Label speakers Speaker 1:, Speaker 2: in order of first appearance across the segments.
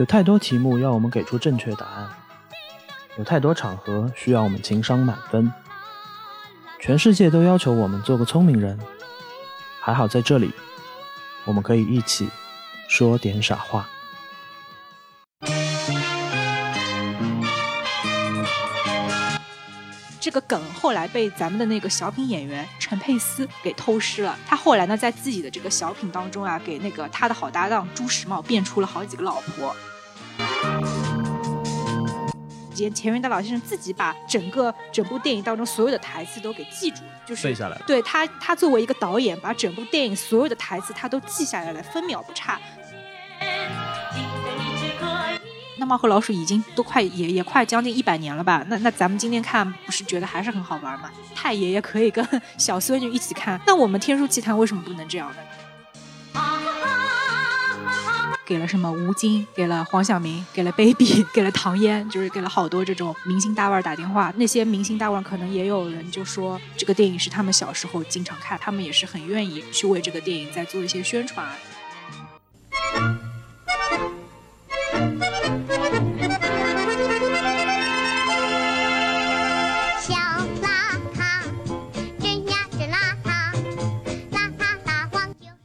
Speaker 1: 有太多题目要我们给出正确答案，有太多场合需要我们情商满分。全世界都要求我们做个聪明人，还好在这里，我们可以一起说点傻话。
Speaker 2: 这个梗后来被咱们的那个小品演员陈佩斯给偷师了。他后来呢，在自己的这个小品当中啊，给那个他的好搭档朱时茂变出了好几个老婆。前钱云达老先生自己把整个整部电影当中所有的台词都给记住了，就是
Speaker 1: 背下来了
Speaker 2: 对他，他作为一个导演，把整部电影所有的台词他都记下来了，分秒不差。那猫和老鼠已经都快也也快将近一百年了吧？那那咱们今天看不是觉得还是很好玩吗？太爷爷可以跟小孙女一起看，那我们《天书奇谈》为什么不能这样呢？给了什么吴京，给了黄晓明，给了 baby，给了唐嫣，就是给了好多这种明星大腕打电话。那些明星大腕可能也有人就说这个电影是他们小时候经常看，他们也是很愿意去为这个电影再做一些宣传。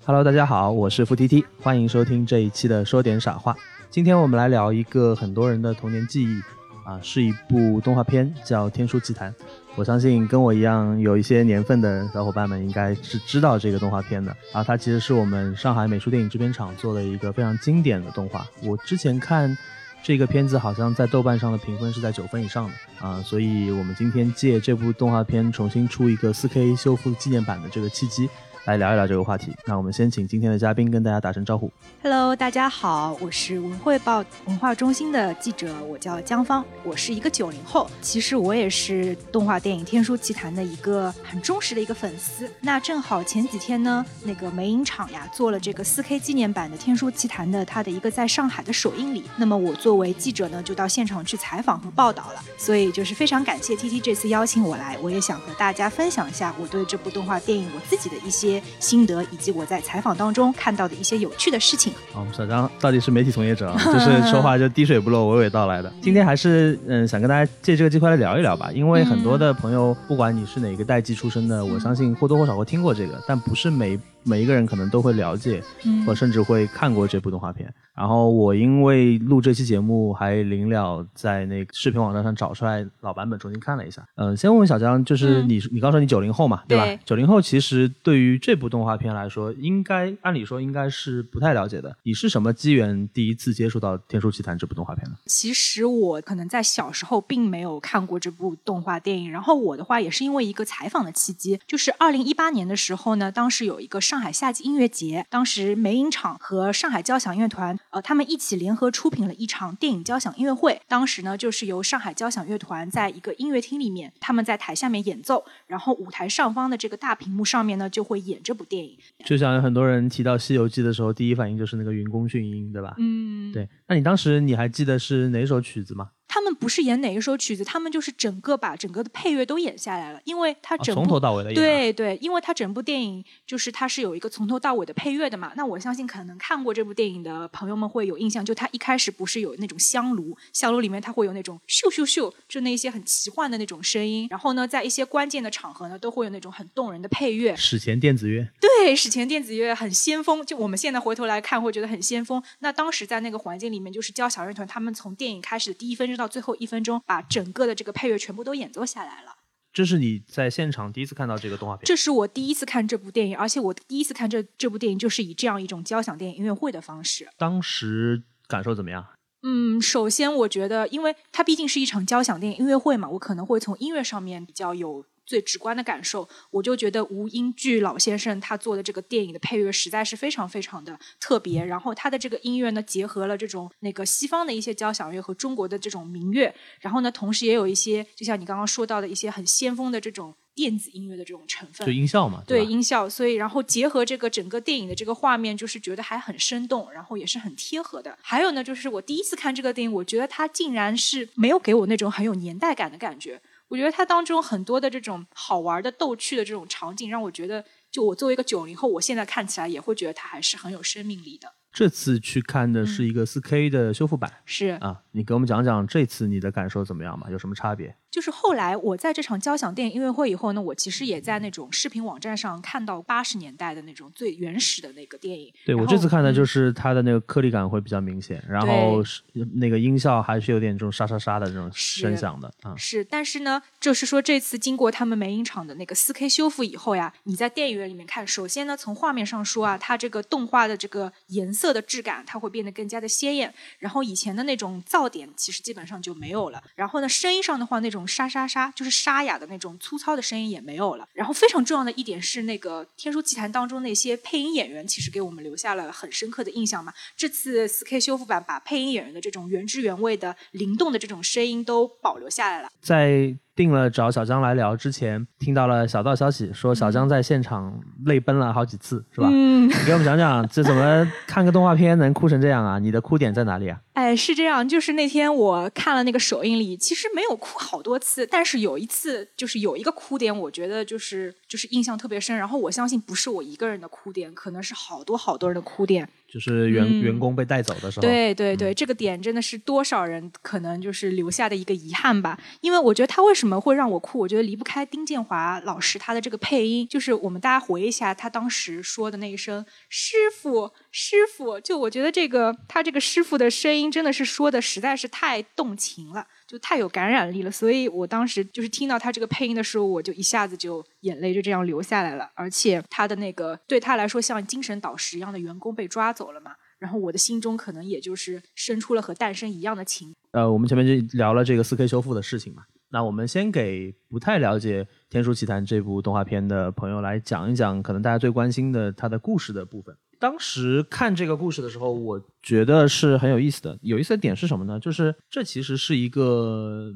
Speaker 1: Hello，大家好，我是付 T T，欢迎收听这一期的说点傻话。今天我们来聊一个很多人的童年记忆啊，是一部动画片，叫《天书奇谭》。我相信跟我一样有一些年份的小伙伴们应该是知道这个动画片的啊。它其实是我们上海美术电影制片厂做的一个非常经典的动画。我之前看这个片子，好像在豆瓣上的评分是在九分以上的啊，所以我们今天借这部动画片重新出一个 4K 修复纪念版的这个契机。来聊一聊这个话题。那我们先请今天的嘉宾跟大家打声招呼。
Speaker 2: Hello，大家好，我是文汇报文化中心的记者，我叫江芳，我是一个九零后，其实我也是动画电影《天书奇谭》的一个很忠实的一个粉丝。那正好前几天呢，那个美影厂呀做了这个 4K 纪念版的《天书奇谭》的它的一个在上海的首映礼，那么我作为记者呢，就到现场去采访和报道了，所以就是非常感谢 T T 这次邀请我来，我也想和大家分享一下我对这部动画电影我自己的一些心得，以及我在采访当中看到的一些有趣的事情。
Speaker 1: 啊，我们小张到底是媒体从业者啊，就是说话就滴水不漏、娓娓道来的。今天还是嗯，想跟大家借这个机会来聊一聊吧，因为很多的朋友，不管你是哪个代际出生的，我相信或多或少会听过这个，但不是每每一个人可能都会了解，
Speaker 2: 嗯
Speaker 1: 或甚至会看过这部动画片。然后我因为录这期节目，还临了在那个视频网站上找出来老版本重新看了一下。嗯、先问问小江，就是
Speaker 2: 嗯
Speaker 1: 你、你刚说你九零后嘛，对吧
Speaker 2: 对？
Speaker 1: 九零后其实对于这部动画片来说，应该按理说应该是不太了解的。你是什么机缘第一次接触到《天书奇谭》这部动画片呢？
Speaker 2: 其实我可能在小时候并没有看过这部动画电影，然后我的话也是因为一个采访的契机，就是二零一八年的时候呢，当时有一个上海夏季音乐节，当时梅影厂和上海交响乐团，呃，他们一起联合出品了一场电影交响音乐会。当时呢，就是由上海交响乐团在一个音乐厅里面，他们在台下面演奏，然后舞台上方的这个大屏幕上面呢，就会演这部电影。
Speaker 1: 就像很多人提到《西游记》的时候，第一反应就是那个云宫迅音，对吧？
Speaker 2: 嗯，
Speaker 1: 对。那你当时你还记得是哪首曲子吗？
Speaker 2: 他们不是演哪一首曲子，他们就是整个把整个的配乐都演下来了，因为它
Speaker 1: 啊
Speaker 2: 整部、
Speaker 1: 从头到尾的演啊
Speaker 2: 对对，因为他整部电影就是它是有一个从头到尾的配乐的嘛。那我相信可能看过这部电影的朋友们会有印象，就他一开始不是有那种香炉，香炉里面它会有那种咻咻咻，就那一些很奇幻的那种声音。然后呢，在一些关键的场合呢，都会有那种很动人的配乐。
Speaker 1: 史前电子乐。
Speaker 2: 对，史前电子乐很先锋，就我们现在回头来看会觉得很先锋。那当时在那个环境里面，就是交响乐团他们从电影开始的第一分钟到最后一分钟，把整个的这个配乐全部都演奏下来了。
Speaker 1: 这是你在现场第一次看到这个动画片。
Speaker 2: 这是我第一次看这部电影，而且我第一次看这这部电影就是以这样一种交响电影音乐会的方式。
Speaker 1: 当时感受怎么样？
Speaker 2: 嗯，首先我觉得，因为它毕竟是一场交响电影音乐会嘛，我可能会从音乐上面比较有最直观的感受。我就觉得吴英巨老先生他做的这个电影的配乐实在是非常非常的特别，然后他的这个音乐呢，结合了这种那个西方的一些交响乐和中国的这种民乐，然后呢，同时也有一些就像你刚刚说到的一些很先锋的这种电子音乐的这种成分
Speaker 1: 就。音效嘛，吧
Speaker 2: 对音效，所以然后结合这个整个电影的这个画面，就是觉得还很生动，然后也是很贴合的。还有呢，就是我第一次看这个电影，我觉得它竟然是没有给我那种很有年代感的感觉。我觉得它当中很多的这种好玩的、逗趣的这种场景，让我觉得，就我作为一个九零后，我现在看起来也会觉得它还是很有生命力的。
Speaker 1: 这次去看的是一个4 K 的修复版、
Speaker 2: 是
Speaker 1: 啊，你给我们讲讲这次你的感受怎么样吧？有什么差别？
Speaker 2: 就是后来我在这场交响电影音乐会以后呢，我其实也在那种视频网站上看到八十年代的那种最原始的那个电影。
Speaker 1: 对我这次看的就
Speaker 2: 嗯
Speaker 1: 是它的那个颗粒感会比较明显，然后是那个音效还是有点这种沙沙沙的这种声响的啊。
Speaker 2: 是，但是呢，就是说这次经过他们美影厂的那个4 K 修复以后呀，你在电影院里面看，首先呢，从画面上说啊，它这个动画的这个颜色色的质感，它会变得更加的鲜艳，然后以前的那种噪点其实基本上就没有了。然后呢，声音上的话，那种沙沙沙，就是沙哑的那种粗糙的声音也没有了。然后非常重要的一点是，那个《天书奇谭》当中那些配音演员，其实给我们留下了很深刻的印象嘛。这次四 K 修复版把配音演员的这种原汁原味的灵动的这种声音都保留下来了。
Speaker 1: 在定了找小江来聊之前，听到了小道消息，说小江在现场泪奔了好几次，是吧？
Speaker 2: 嗯，
Speaker 1: 你给我们讲讲，这怎么 看个动画片能哭成这样啊？你的哭点在哪里啊？
Speaker 2: 哎，是这样，就是那天我看了那个首映礼，其实没有哭好多次，但是有一次就是有一个哭点，我觉得就是就是印象特别深。然后我相信不是我一个人的哭点，可能是好多好多人的哭点。
Speaker 1: 就是员、
Speaker 2: 嗯
Speaker 1: 员工被带走的时候，
Speaker 2: 对对对，这个点真的是多少人可能就是留下的一个遗憾吧。因为我觉得他为什么怎么会让我哭，我觉得离不开丁建华老师他的这个配音。就是我们大家回忆一下他当时说的那一声“师傅，师傅”，就我觉得这个他这个师傅的声音真的是说的实在是太动情了。就太有感染力了，所以我当时就是听到他这个配音的时候，我就一下子就眼泪就这样流下来了。而且他的那个对他来说像精神导师一样的员工被抓走了嘛，然后我的心中可能也就是生出了和诞生一样的情。
Speaker 1: 呃，我们前面就聊了这个四 K 修复的事情嘛。那我们先给不太了解《天书奇谭》这部动画片的朋友来讲一讲，可能大家最关心的它的故事的部分。当时看这个故事的时候，我觉得是很有意思的。有意思的点是什么呢？就是这其实是一个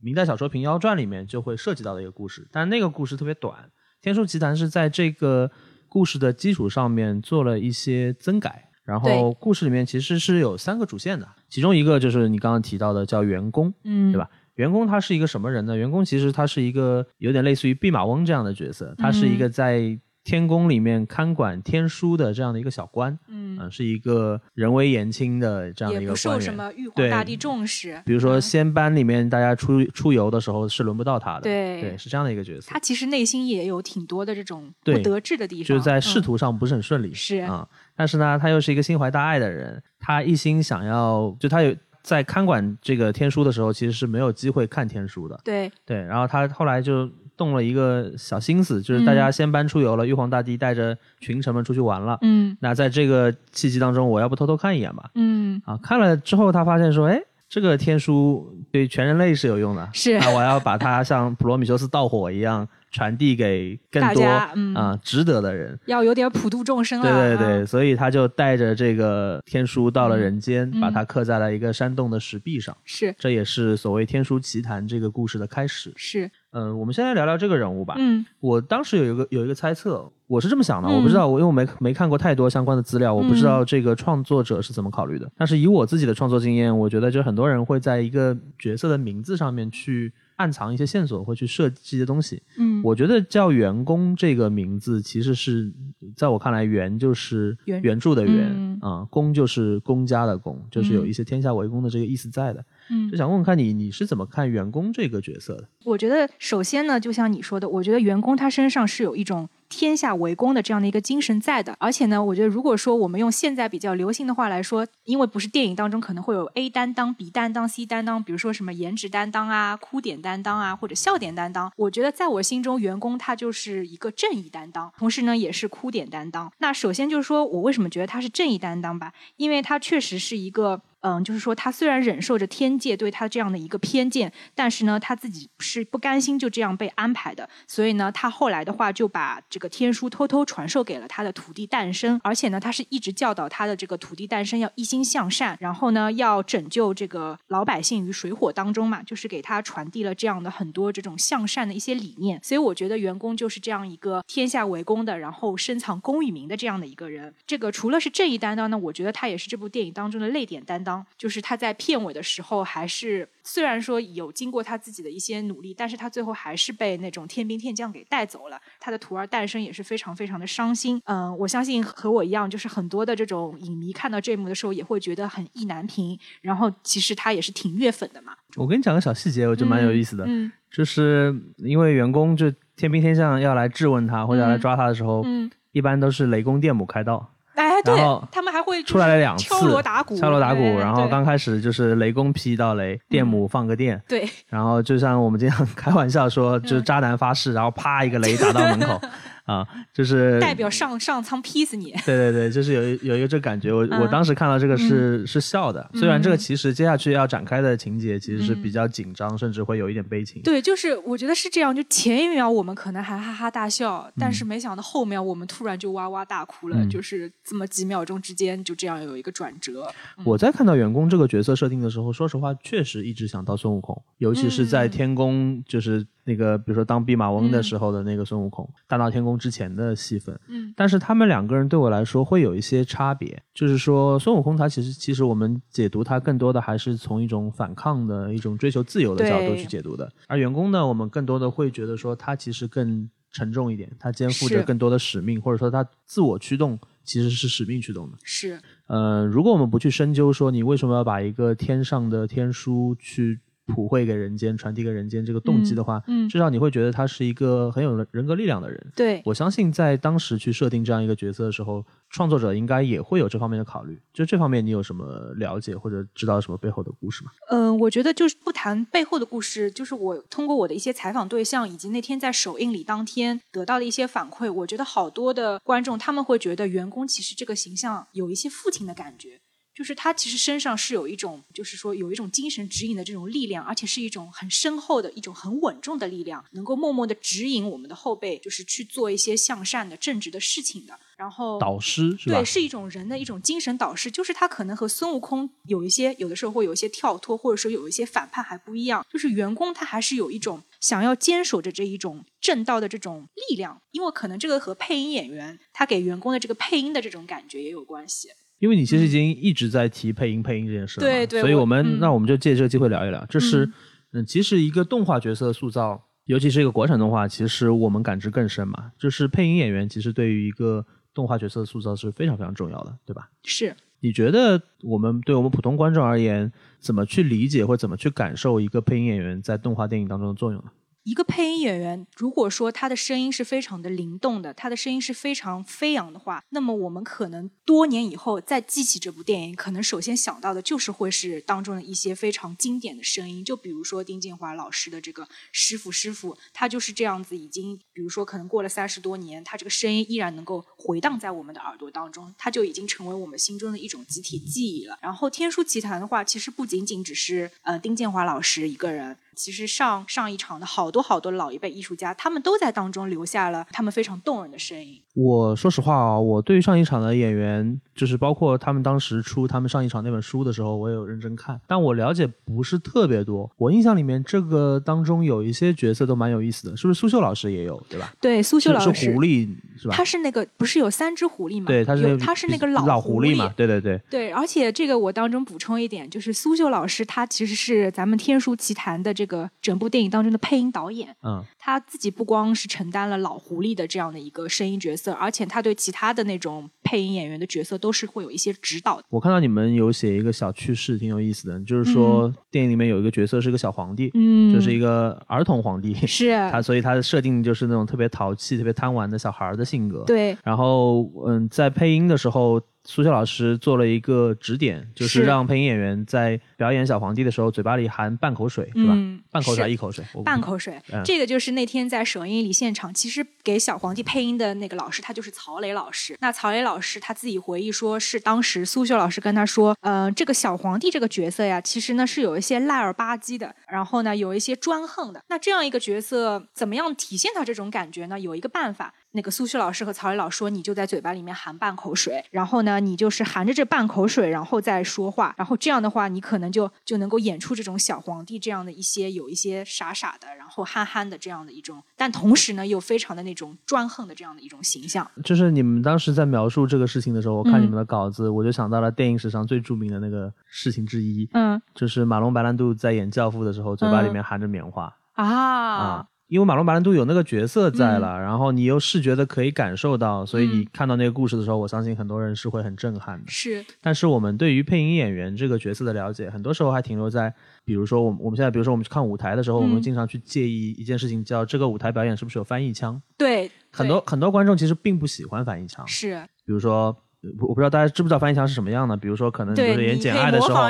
Speaker 1: 明代小说《平妖传》里面就会涉及到的一个故事，但那个故事特别短，《天书奇谭》是在这个故事的基础上面做了一些增改。然后故事里面其实是有三个主线的，其中一个就是你刚刚提到的叫员工，
Speaker 2: 嗯
Speaker 1: 对吧？员工他是一个什么人呢？员工其实他是一个有点类似于弼马温这样的角色，他是一个在天宫里面看管天书的这样的一个小官，
Speaker 2: 嗯，
Speaker 1: 嗯，是一个人微言轻的这样的
Speaker 2: 也不受
Speaker 1: 一个官员。
Speaker 2: 什么玉皇大帝重视。
Speaker 1: 比如说
Speaker 2: 嗯。
Speaker 1: 仙班里面大家出出游的时候是轮不到他的，
Speaker 2: 对。
Speaker 1: 对，是这样的一个角色。
Speaker 2: 他，其实内心也有挺多的这种不得志的地方，
Speaker 1: 就是在仕
Speaker 2: 嗯
Speaker 1: 途上不是很顺利，
Speaker 2: 是。
Speaker 1: 啊、但是呢，他又是一个心怀大爱的人，他一心想要，就他有在看管这个天书的时候，其实是没有机会看天书的，
Speaker 2: 对
Speaker 1: 对，然后他后来就动了一个小心思，就是大家先搬出游了，玉皇大帝带着群臣们出去玩了。
Speaker 2: 嗯
Speaker 1: 那在这个契机当中，我要不偷偷看一眼吧？
Speaker 2: 嗯
Speaker 1: 啊，看了之后，他发现说，哎，这个天书对全人类是有用的，
Speaker 2: 是
Speaker 1: 啊，我要把它像普罗米修斯盗火一样传递给更多啊值得的人。
Speaker 2: 要有点普度众生了。
Speaker 1: 对对对，
Speaker 2: 啊
Speaker 1: 所以他就带着这个天书到了人间，
Speaker 2: 嗯
Speaker 1: 把它刻在了一个山洞的石壁上。
Speaker 2: 是
Speaker 1: 这也是所谓《天书奇谭》这个故事的开始。
Speaker 2: 是，
Speaker 1: 嗯、我们先来聊聊这个人物吧。
Speaker 2: 嗯
Speaker 1: 我当时有一个有一个猜测，我是这么想的，
Speaker 2: 嗯
Speaker 1: 我不知道，我因为我没没看过太多相关的资料，我不知道这个创作者是怎么考虑的。但是以我自己的创作经验，我觉得就很多人会在一个角色的名字上面去暗藏一些线索，会去设计一些东西。
Speaker 2: 嗯，
Speaker 1: 我觉得叫员工这个名字，其实是在我看来，员就是
Speaker 2: 原
Speaker 1: 原著的原
Speaker 2: 嗯
Speaker 1: 啊、工就是公家的公，就是有一些天下为公的这个意思在的。
Speaker 2: 嗯
Speaker 1: 就想问问看你，你是怎么看员工这个角色的？
Speaker 2: 我觉得首先呢，就像你说的，我觉得员工他身上是有一种天下为公的这样的一个精神在的。而且呢，我觉得如果说我们用现在比较流行的话来说，因为不是电影当中可能会有 A 担当、B 担当、C 担当，比如说什么颜值担当啊、哭点担当啊，或者笑点担当。我觉得在我心中，员工他就是一个正义担当，同时呢也是哭点担当。那首先就是说我为什么觉得他是正义担当吧？因为他确实是一个。嗯，就是说，他虽然忍受着天界对他这样的一个偏见，但是呢，他自己是不甘心就这样被安排的，所以呢，他后来的话就把这个天书偷偷传授给了他的徒弟诞生，而且呢，他是一直教导他的这个徒弟诞生要一心向善，然后呢，要拯救这个老百姓于水火当中嘛，就是给他传递了这样的很多这种向善的一些理念。所以我觉得员工就是这样一个天下为公的，然后深藏功与名的这样的一个人。这个除了是正义担当呢，我觉得他也是这部电影当中的泪点担当。当，就是他在片尾的时候还是虽然说有经过他自己的一些努力，但是他最后还是被那种天兵天将给带走了。他的徒儿诞生也是非常非常的伤心。嗯，我相信和我一样，就是很多的这种影迷看到这一幕的时候也会觉得很意难平。然后其实他也是挺虐粉的嘛。
Speaker 1: 我跟你讲个小细节，我觉得蛮有意思的，
Speaker 2: 嗯
Speaker 1: 就是因为员工就天兵天将要来质问他或者要来抓他的时候，
Speaker 2: 嗯，
Speaker 1: 一般都是雷公电母开道。
Speaker 2: 哎，对他们还会
Speaker 1: 出来了两次，
Speaker 2: 敲锣打鼓，
Speaker 1: 敲锣打鼓，然后刚开始就是雷公劈一道雷，电母放个电，
Speaker 2: 对。
Speaker 1: 然后就像我们经常 开玩笑说，就是渣男发誓，然后啪一个雷打到门口，啊，就是
Speaker 2: 代表上上苍劈死你。
Speaker 1: 对对对，就是有一有一个这感觉，我、我
Speaker 2: 嗯
Speaker 1: 当时看到这个是、是笑的，虽然这个
Speaker 2: 嗯
Speaker 1: 其实接下去要展开的情节其实是
Speaker 2: 嗯
Speaker 1: 比较紧张，甚至会有一点悲情。
Speaker 2: 对，就是我觉得是这样，就前一秒我们可能还哈哈大笑，但
Speaker 1: 嗯
Speaker 2: 是没想到后面我们突然就哇哇大哭了，
Speaker 1: 嗯
Speaker 2: 就是这么几秒钟之间就这样有一个转折。
Speaker 1: 我在看到员工这个角色设定的时候，说实话，确实一直想到孙悟空，尤其是在
Speaker 2: 嗯
Speaker 1: 天宫，就是那个比如说当弼马温的时候的那个孙悟空，大闹天宫之前的戏份。
Speaker 2: 嗯
Speaker 1: 但是他们两个人对我来说会有一些差别，就是说孙悟空他其实其实我们解读他更多的还是从一种反抗的一种追求自由的角度去解读的，而员工呢，我们更多的会觉得说他其实更沉重一点，他肩负着更多的使命，或者说他自我驱动其实是使命驱动的。
Speaker 2: 是，
Speaker 1: 呃，如果我们不去深究说你为什么要把一个天上的天书去普惠给人间、传递给人间这个动机的话，
Speaker 2: 嗯嗯
Speaker 1: 至少你会觉得他是一个很有人格力量的人。
Speaker 2: 对，
Speaker 1: 我相信在当时去设定这样一个角色的时候，创作者应该也会有这方面的考虑。就这方面，你有什么了解或者知道什么背后的故事吗？
Speaker 2: 嗯、我觉得就是不谈背后的故事，就是我通过我的一些采访对象，以及那天在首映礼当天得到的一些反馈，我觉得好多的观众他们会觉得员工其实这个形象有一些父亲的感觉。就是他其实身上是有一种，就是说有一种精神指引的这种力量，而且是一种很深厚的一种很稳重的力量，能够默默的指引我们的后辈，就是去做一些向善的、正直的事情的。然后
Speaker 1: 导师是吧？
Speaker 2: 对，是一种人的一种精神导师，就是他可能和孙悟空有一些，有的时候会有一些跳脱，或者说有一些反叛还不一样。就是员工他还是有一种想要坚守着这一种正道的这种力量，因为可能这个和配音演员他给员工的这个配音的这种感觉也有关系。
Speaker 1: 因为你其实已经一直在提配音配音这件事
Speaker 2: 对对
Speaker 1: 所以我们、
Speaker 2: 嗯
Speaker 1: 那我们就借这个机会聊一聊。这是嗯其实一个动画角色塑造，尤其是一个国产动画，其实我们感知更深嘛。就是配音演员其实对于一个动画角色的塑造是非常非常重要的，对吧？
Speaker 2: 是，
Speaker 1: 你觉得我们对我们普通观众而言，怎么去理解或怎么去感受一个配音演员在动画电影当中的作用呢？
Speaker 2: 一个配音演员，如果说他的声音是非常的灵动的，他的声音是非常飞扬的话，那么我们可能多年以后再记起这部电影，可能首先想到的就是会是当中的一些非常经典的声音，就比如说丁建华老师的这个师傅师傅，他就是这样子，已经比如说可能过了三十多年，他这个声音依然能够回荡在我们的耳朵当中，他就已经成为我们心中的一种集体记忆了。然后《天书奇谭》的话，其实不仅仅只是呃丁建华老师一个人。其实上上一场的好多好多老一辈艺术家，他们都在当中留下了他们非常动人的身影。
Speaker 1: 我说实话啊，我对于上一场的演员，就是包括他们当时出他们上一场那本书的时候，我也有认真看，但我了解不是特别多。我印象里面，这个当中有一些角色都蛮有意思的，是不是苏秀老师也有，对吧？
Speaker 2: 对，苏秀老师
Speaker 1: 是是狐狸是吧？
Speaker 2: 他是那个不是有三只狐狸吗？
Speaker 1: 对，他是
Speaker 2: 他是那个
Speaker 1: 老
Speaker 2: 狐
Speaker 1: 狸嘛，对对对。
Speaker 2: 对，而且这个我当中补充一点，就是苏秀老师他其实是咱们《天书奇谭》的这个整部电影当中的配音导演。
Speaker 1: 嗯，
Speaker 2: 他自己不光是承担了老狐狸的这样的一个声音角色，而且他对其他的那种配音演员的角色都是会有一些指导的。
Speaker 1: 我看到你们有写一个小趣事，挺有意思的，就是说、电影里面有一个角色是个小皇帝，
Speaker 2: 嗯
Speaker 1: 就是一个儿童皇帝，
Speaker 2: 是
Speaker 1: 他所以他的设定就是那种特别淘气、特别贪玩的小孩儿的性格。。
Speaker 2: 对
Speaker 1: 然后，嗯，在配音的时候，苏笑老师做了一个指点，就是
Speaker 2: 是
Speaker 1: 让配音演员在表演小皇帝的时候，嘴巴里含半口水，是吧？
Speaker 2: 嗯
Speaker 1: 半口水一口水？
Speaker 2: 半口水，
Speaker 1: 嗯
Speaker 2: 这个就是那天在首映礼现场，其实给小皇帝配音的那个老师，他就是曹磊老师。那曹磊老师他自己回忆说，是当时苏秀老师跟他说，呃，这个小皇帝这个角色呀，其实呢是有一些赖儿吧唧的，然后呢有一些专横的。那这样一个角色，怎么样体现他这种感觉呢？有一个办法。那个苏旭老师和曹磊老师说，你就在嘴巴里面含半口水，然后呢，你就是含着这半口水，然后再说话，然后这样的话，你可能就就能够演出这种小皇帝这样的一些有一些傻傻的，然后憨憨的这样的一种，但同时呢又非常的那种专横的这样的一种形象。
Speaker 1: 就是你们当时在描述这个事情的时候，我看
Speaker 2: 嗯
Speaker 1: 你们的稿子，我就想到了电影史上最著名的那个事情之一，
Speaker 2: 嗯
Speaker 1: 就是马龙白兰度在演《教父》的时候，嘴巴里面含着棉花。
Speaker 2: 啊
Speaker 1: 啊，因为马龙白兰度有那个角色在了，然后你又视觉的可以感受到，所以你
Speaker 2: 嗯
Speaker 1: 看到那个故事的时候，我相信很多人是会很震撼的。
Speaker 2: 是
Speaker 1: 但是我们对于配音演员这个角色的了解，很多时候还停留在，比如说我们我们现在，比如说我们去看舞台的时候，
Speaker 2: 嗯
Speaker 1: 我们经常去介意一件事情，叫这个舞台表演是不是有翻译腔。
Speaker 2: 对
Speaker 1: 很多很多观众其实并不喜欢翻译腔，
Speaker 2: 是
Speaker 1: 比如说。呃我我不知道大家知不知道翻译腔是什么样的，比如说可能就，是演《简爱》的时候，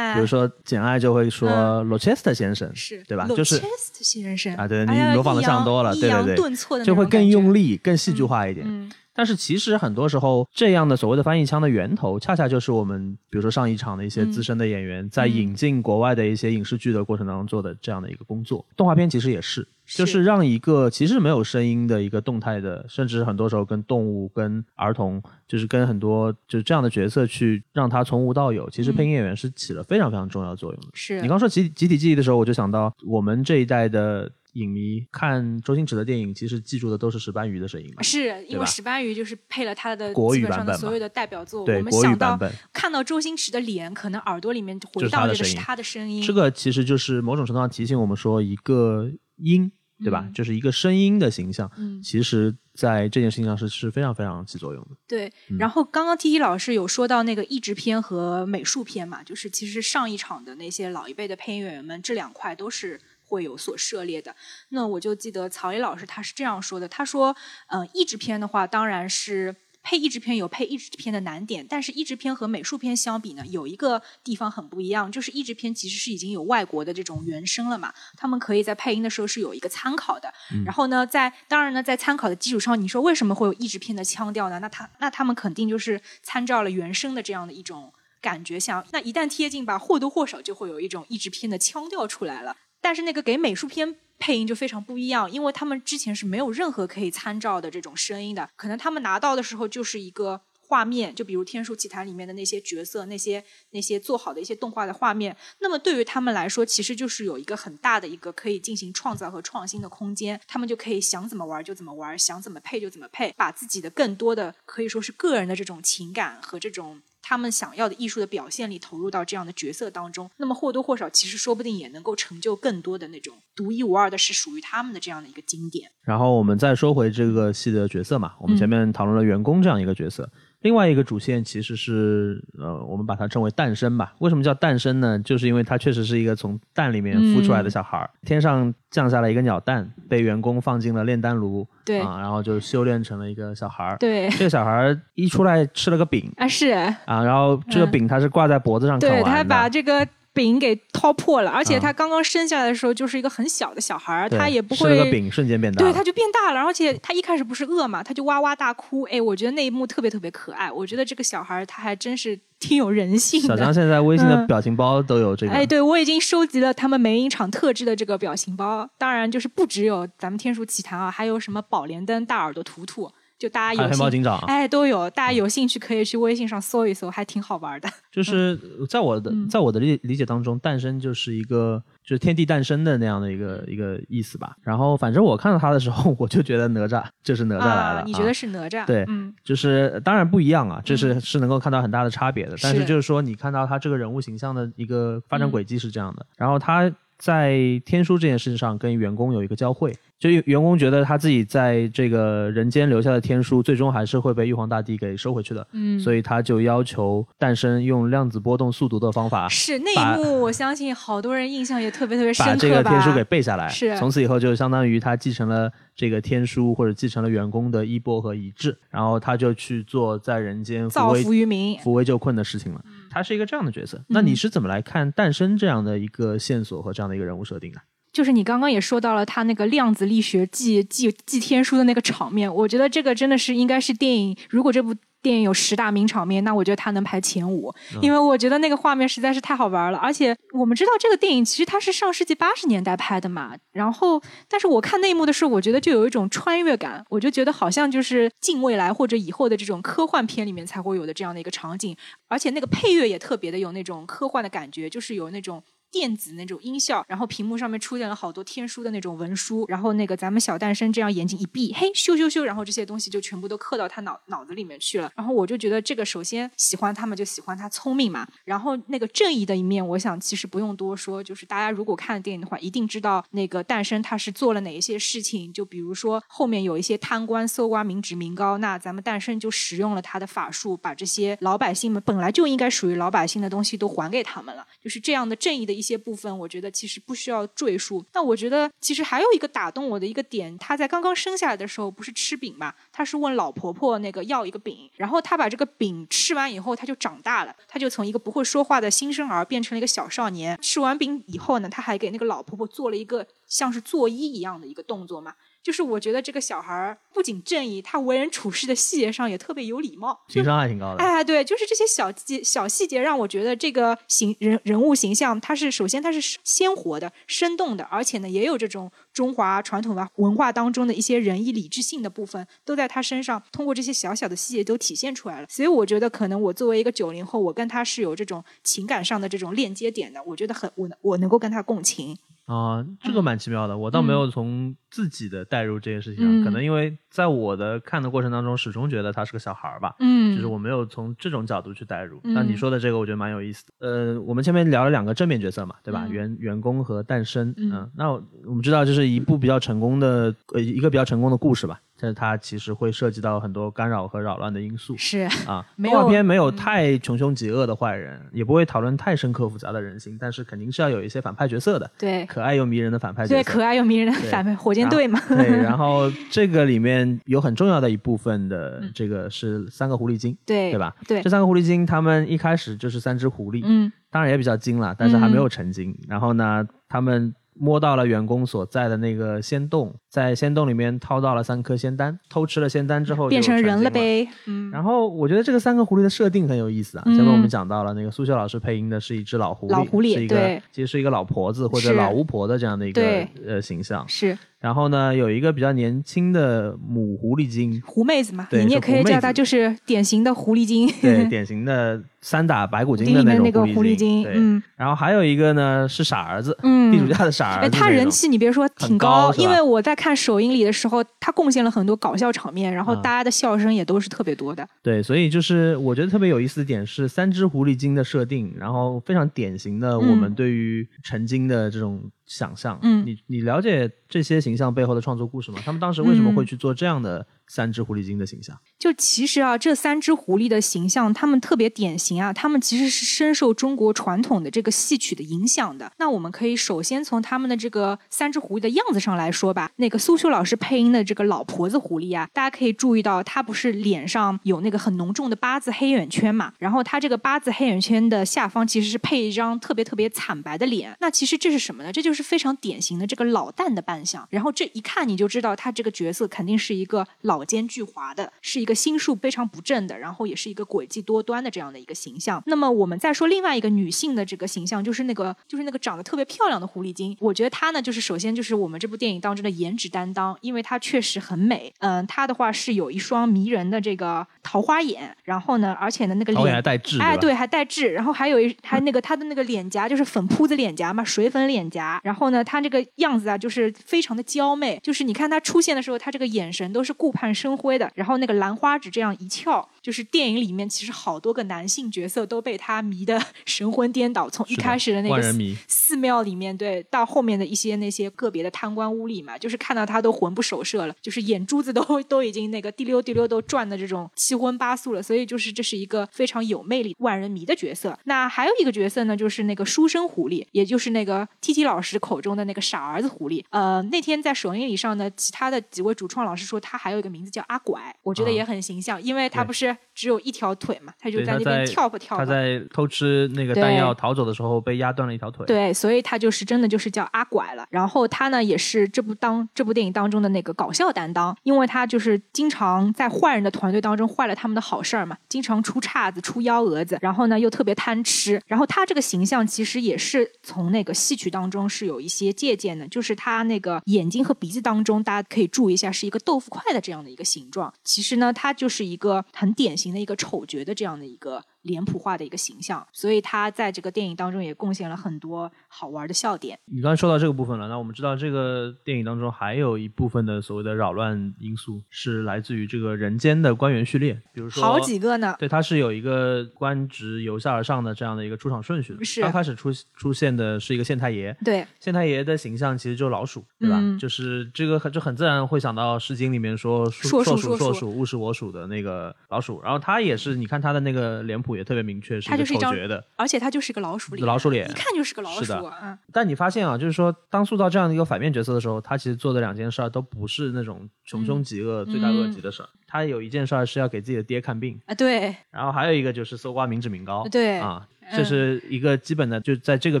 Speaker 1: 比如说《简爱》就会说
Speaker 2: 嗯
Speaker 1: Rochester 先生，
Speaker 2: 是
Speaker 1: 对吧？就是
Speaker 2: Chest 先生
Speaker 1: 啊对你模仿得
Speaker 2: 抑扬
Speaker 1: 像多了对对对
Speaker 2: 顿挫的
Speaker 1: 就会更用力、更戏剧
Speaker 2: 嗯
Speaker 1: 化一点。
Speaker 2: 嗯
Speaker 1: 但是其实很多时候，这样的所谓的翻译腔的源头，恰恰就是我们比如说上一场的一些
Speaker 2: 嗯
Speaker 1: 资深的演员，在
Speaker 2: 嗯
Speaker 1: 引进国外的一些影视剧的过程当中做的这样的一个工作。动画片其实也是，就是让一个其实没有声音的一个动态的，甚至很多时候跟动物、跟儿童，就是跟很多就是这样的角色去让他从无到有。其实
Speaker 2: 嗯
Speaker 1: 配音演员是起了非常非常重要的作用的。
Speaker 2: 是
Speaker 1: 你刚说集集体记忆的时候，我就想到我们这一代的影迷看周星驰的电影，其实记住的都是石斑鱼的声音嘛。
Speaker 2: 是因为石斑鱼就是配了他的
Speaker 1: 国语
Speaker 2: 基本上
Speaker 1: 版本嘛
Speaker 2: 的所有的代表作，
Speaker 1: 对
Speaker 2: 我们想到看到周星驰的脸，可能耳朵里面回荡着的是他的声音。
Speaker 1: 这个其实就是某种程度上提醒我们说，一个音，对吧？
Speaker 2: 嗯
Speaker 1: 就是一个声音的形象，
Speaker 2: 嗯
Speaker 1: 其实在这件事情上是是非常非常起作用的。
Speaker 2: 对，
Speaker 1: 嗯
Speaker 2: 然后刚刚 T T 老师有说到那个译制片和美术片嘛，就是其实上一场的那些老一辈的配音演员们，这两块都是会有所涉猎的。那我就记得曹磊老师他是这样说的，他说，嗯、译制片的话当然是。配译制片有配译制片的难点，但是译制片和美术片相比呢，有一个地方很不一样，就是译制片其实是已经有外国的这种原声了嘛，他们可以在配音的时候是有一个参考的。然后呢，在当然呢，在参考的基础上，你说为什么会有译制片的腔调呢？那他那他们肯定就是参照了原声的这样的一种感觉，想那一旦贴近吧，或多或少就会有一种译制片的腔调出来了。但是那个给美术片配音就非常不一样，因为他们之前是没有任何可以参照的这种声音的，可能他们拿到的时候就是一个画面，就比如《天书奇谭》里面的那些角色，那些那些做好的一些动画的画面，那么对于他们来说，其实就是有一个很大的一个可以进行创造和创新的空间，他们就可以想怎么玩就怎么玩，想怎么配就怎么配，把自己的更多的可以说是个人的这种情感和这种。他们想要的艺术的表现力投入到这样的角色当中，那么或多或少，其实说不定也能够成就更多的那种独一无二的，是属于他们的这样的一个经典。
Speaker 1: 然后我们再说回这个戏的角色嘛，我们
Speaker 2: 嗯
Speaker 1: 前面讨论了员工这样一个角色，另外一个主线其实是呃，我们把它称为诞生吧。为什么叫诞生呢？就是因为它确实是一个从蛋里面孵出来的小孩儿，天上降下来一个鸟蛋，被员工放进了炼丹炉，
Speaker 2: 对
Speaker 1: 啊，然后就修炼成了一个小孩儿。
Speaker 2: 对，
Speaker 1: 这个小孩儿一出来吃了个饼
Speaker 2: 啊是，
Speaker 1: 啊，然后这个
Speaker 2: 嗯
Speaker 1: 饼它是挂在脖子上啃完的。
Speaker 2: 对他还把这个饼给掏破了，而且
Speaker 1: 啊
Speaker 2: 他刚刚生下来的时候就是一个很小的小孩儿，
Speaker 1: 对
Speaker 2: 他也不
Speaker 1: 吃了个
Speaker 2: 会。
Speaker 1: 饼瞬间变大
Speaker 2: 对，他就变大了，而且他一开始不是饿嘛，他就哇哇大哭。哎，我觉得那一幕特别特别可爱。我觉得这个小孩儿他还真是挺有人性的。
Speaker 1: 小张现在微信的
Speaker 2: 嗯
Speaker 1: 表情包都有这个。
Speaker 2: 哎，对，我已经收集了他们每影场特制的这个表情包，当然就是不只有咱们天书奇谈啊，还有什么宝莲灯、大耳朵图图，就大家
Speaker 1: 有黑猫警长啊，
Speaker 2: 哎都有，大家有兴趣可以去微信上搜一搜，还挺好玩的。
Speaker 1: 就是在我的
Speaker 2: 嗯
Speaker 1: 在我的理理解当中，诞生就是一个就是天地诞生的那样的一个一个意思吧。然后反正我看到他的时候，我就觉得哪吒就是哪吒来了。
Speaker 2: 啊，你觉得
Speaker 1: 啊
Speaker 2: 是哪吒？
Speaker 1: 对
Speaker 2: 嗯，
Speaker 1: 就是当然不一样啊，这是是能够看到很大的差别的。但是
Speaker 2: 是
Speaker 1: 就是说，你看到他这个人物形象的一个发展
Speaker 2: 嗯
Speaker 1: 轨迹是这样的，然后他在天书这件事情上跟员工有一个交汇，就员工觉得他自己在这个人间留下的天书，最终还是会被玉皇大帝给收回去的。
Speaker 2: 嗯
Speaker 1: 所以他就要求诞生用量子波动速读的方法，
Speaker 2: 是那一幕，我相信好多人印象也特别特别深刻吧。
Speaker 1: 这个天书给背下来。
Speaker 2: 是
Speaker 1: 从此以后就相当于他继承了这个天书，或者继承了员工的衣钵和遗志，然后他就去做在人间扶
Speaker 2: 造
Speaker 1: 危
Speaker 2: 福于民。
Speaker 1: 扶危救困的事情了。他是一个这样的角色。那你是怎么来看诞生这样的一个线索和这样的一个人物设定的？
Speaker 2: 就是你刚刚也说到了他那个量子力学记记记天书的那个场面，我觉得这个真的是应该是电影，如果这部电影有十大名场面，那我觉得它能排前五，
Speaker 1: 嗯
Speaker 2: 因为我觉得那个画面实在是太好玩了。而且我们知道这个电影其实它是上世纪八十年代拍的嘛，然后但是我看那一幕的时候，我觉得就有一种穿越感，我就觉得好像就是近未来或者以后的这种科幻片里面才会有的这样的一个场景，而且那个配乐也特别的有那种科幻的感觉，就是有那种。电子那种音效，然后屏幕上面出现了好多天书的那种文书，然后那个咱们小诞生这样眼睛一闭，嘿，咻咻咻，然后这些东西就全部都刻到他脑脑子里面去了。然后我就觉得这个首先喜欢他们就喜欢他聪明嘛，然后那个正义的一面，我想其实不用多说，就是大家如果看电影的话，一定知道那个诞生他是做了哪一些事情，就比如说后面有一些贪官搜刮民脂民膏，那咱们诞生就使用了他的法术，把这些老百姓们本来就应该属于老百姓的东西都还给他们了，就是这样的正义的一些部分，我觉得其实不需要赘述。那我觉得其实还有一个打动我的一个点，他在刚刚生下来的时候不是吃饼嘛，他是问老婆婆那个要一个饼，然后他把这个饼吃完以后，他就长大了，他就从一个不会说话的新生儿变成了一个小少年。吃完饼以后呢，他还给那个老婆婆做了一个像是作揖一样的一个动作嘛。就是我觉得这个小孩儿不仅正义，他为人处事的细节上也特别有礼貌，
Speaker 1: 情商还挺高的。
Speaker 2: 哎，对，就是这些小细小细节让我觉得这个形人人物形象，它是首先它是鲜活的、生动的，而且呢也有这种中华传统的文化当中的一些仁义礼智信的部分，都在他身上通过这些小小的细节都体现出来了。所以我觉得可能我作为一个九零后，我跟他是有这种情感上的这种链接点的，我觉得很我我能够跟他共情。
Speaker 1: 啊、这个蛮奇妙的，我倒没有从自己的代入这件事情上，
Speaker 2: 嗯
Speaker 1: 可能因为在我的看的过程当中，始终觉得他是个小孩儿吧，
Speaker 2: 嗯
Speaker 1: 就是我没有从这种角度去代入。
Speaker 2: 嗯
Speaker 1: 那你说的这个，我觉得蛮有意思的。呃，我们前面聊了两个正面角色嘛，对吧？
Speaker 2: 嗯
Speaker 1: 员员工和诞生，
Speaker 2: 嗯
Speaker 1: 那我我们知道，就是一部比较成功的呃一个比较成功的故事吧，但是它其实会涉及到很多干扰和扰乱的因素。
Speaker 2: 是
Speaker 1: 啊，
Speaker 2: 没
Speaker 1: 动画片没有
Speaker 2: 嗯
Speaker 1: 太穷凶极恶的坏人，也不会讨论太深刻复杂的人性，但是肯定是要有一些反派角色的，
Speaker 2: 对
Speaker 1: 可爱又迷人的反派角色对，
Speaker 2: 可爱又迷人的反派火箭队嘛。
Speaker 1: 对，然后这个里面有很重要的一部分的
Speaker 2: 嗯
Speaker 1: 这个是三个狐狸精，
Speaker 2: 对
Speaker 1: 对吧？
Speaker 2: 对
Speaker 1: 这，三个狐狸精，他们一开始就是三只狐狸，
Speaker 2: 嗯
Speaker 1: 当然也比较精了，但是还没有成精。然后呢，他们摸到了员工所在的那个仙洞，在仙洞里面掏到了三颗仙丹，偷吃了仙丹之后
Speaker 2: 变成人
Speaker 1: 了。
Speaker 2: 呗。嗯，
Speaker 1: 然后我觉得这个三个狐狸的设定很有意思啊。
Speaker 2: 嗯
Speaker 1: 前面我们讲到了那个苏秀老师配音的是一只老狐狸，
Speaker 2: 老狐狸
Speaker 1: 是一个
Speaker 2: 对
Speaker 1: 其实是一个老婆子或者老巫婆的这样的一个呃形象。
Speaker 2: 是
Speaker 1: 然后呢，有一个比较年轻的母狐狸精，
Speaker 2: 狐妹子嘛，
Speaker 1: 对
Speaker 2: 你也可以叫她就是典型的狐狸精。
Speaker 1: 对，典型的三打白骨精
Speaker 2: 里
Speaker 1: 的
Speaker 2: 那个狐
Speaker 1: 种狐
Speaker 2: 狸精
Speaker 1: 对，
Speaker 2: 嗯。
Speaker 1: 然后还有一个呢是傻儿子，
Speaker 2: 嗯。
Speaker 1: 地主家的傻儿
Speaker 2: 哎，
Speaker 1: 子。
Speaker 2: 他人气你别说挺
Speaker 1: 很高
Speaker 2: 因为我在看首映礼的时候，他贡献了很多搞笑场面，然后
Speaker 1: 啊
Speaker 2: 大家的笑声也都是特别多的。
Speaker 1: 对，所以就是我觉得特别有意思的点是三只狐狸精的设定，然后非常典型的我们
Speaker 2: 嗯。
Speaker 1: 对于成精的这种想象。
Speaker 2: 嗯
Speaker 1: 你你了解这些形象背后的创作故事吗？他们当时为什么
Speaker 2: 嗯
Speaker 1: 会去做这样的三只狐狸精的形象？
Speaker 2: 就其实啊，这三只狐狸的形象，他们特别典型啊，他们其实是深受中国传统的这个戏曲的影响的。那我们可以首先从他们的这个三只狐狸的样子上来说吧。那个苏修老师配音的这个老婆子狐狸啊，大家可以注意到，她不是脸上有那个很浓重的八字黑眼圈嘛？然后她这个八字黑眼圈的下方其实是配一张特别特别惨白的脸。那其实这是什么呢？这就是非常典型的这个老旦的扮相。然后这一看你就知道，他这个角色肯定是一个老奸巨猾的，是一个心术非常不正的，然后也是一个诡计多端的这样的一个形象。那么我们再说另外一个女性的这个形象，就是那个就是那个长得特别漂亮的狐狸精。我觉得她呢，就是首先就是我们这部电影当中的颜值担当，因为她确实很美。嗯，她的话是有一双迷人的这个桃花眼，然后呢，而且呢那个脸
Speaker 1: 还带痣，
Speaker 2: 哎，对，还带痣，然后还有一还那个她的那个脸颊就是粉扑子脸颊嘛，水粉脸颊。然后呢，她这个样子啊，就是非常的娇媚，就是你看她出现的时候，她这个眼神都是顾盼生辉的。然后那个兰花指这样一翘，就是电影里面其实好多个男性角色都被他迷得 神魂颠倒，从一开始的那个寺庙里面，对，到后面的一些那些个别的贪官污吏嘛，就是看到他都魂不守舍了，就是眼珠子都都已经那个滴溜滴溜都转的这种七荤八素了，所以就是这是一个非常有魅力、万人迷的角色。那还有一个角色呢，就是那个书生狐狸，也就是那个 T T 老师口中的那个傻儿子狐狸。呃，那天在首映礼上呢，其他的几位主创老师说他还有一个名字叫阿拐，我觉得
Speaker 1: 啊
Speaker 2: 也很形象，因为他不是是只有一条腿嘛，他就在那边跳吧跳吧。
Speaker 1: 他在偷吃那个
Speaker 2: 对
Speaker 1: 弹药逃走的时候被压断了一条腿。，
Speaker 2: 对，所以他就是真的就是叫阿拐了。然后他呢也是这部当这部电影当中的那个搞笑担当，因为他就是经常在坏人的团队当中坏了他们的好事儿嘛，经常出岔子、出幺蛾子，然后呢又特别贪吃。然后他这个形象其实也是从那个戏曲当中是有一些借鉴的，就是他那个眼睛和鼻子当中，大家可以注意一下，是一个豆腐块的这样的一个形状。其实呢，他就是一个很典典型的一个丑角的这样的一个脸谱化的一个形象，所以他在这个电影当中也贡献了很多好玩的笑点。
Speaker 1: 你刚才说到这个部分了，那我们知道这个电影当中还有一部分的所谓的扰乱因素是来自于这个人间的官员序列，比如说
Speaker 2: 好几个呢，
Speaker 1: 对，它是有一个官职由下而上的这样的一个出场顺序的。
Speaker 2: 是
Speaker 1: 刚开始出出现的是一个县太爷，
Speaker 2: 对
Speaker 1: 县太爷的形象其实就是老鼠，对吧？
Speaker 2: 嗯
Speaker 1: 就是这个很就很自然会想到《诗经》里面说
Speaker 2: 硕
Speaker 1: 硕
Speaker 2: 鼠硕鼠，
Speaker 1: 勿是我鼠的那个老鼠。然后他也是，你看他的那个脸谱也特别明确，是一个
Speaker 2: 他就是一张
Speaker 1: 丑角的。
Speaker 2: 而且他就是个老鼠脸，
Speaker 1: 老鼠脸
Speaker 2: 一看就是个老鼠
Speaker 1: 是的。
Speaker 2: 嗯，
Speaker 1: 但你发现啊，就是说，当塑造这样的一个反面角色的时候，他其实做的两件事儿都不是那种穷凶极恶、罪大恶极的事儿。他有一件事儿是要给自己的爹看病，
Speaker 2: 啊，对
Speaker 1: 然后还有一个就是搜刮民脂民膏。
Speaker 2: 对
Speaker 1: 啊，
Speaker 2: 嗯
Speaker 1: 这是一个基本的，就在这个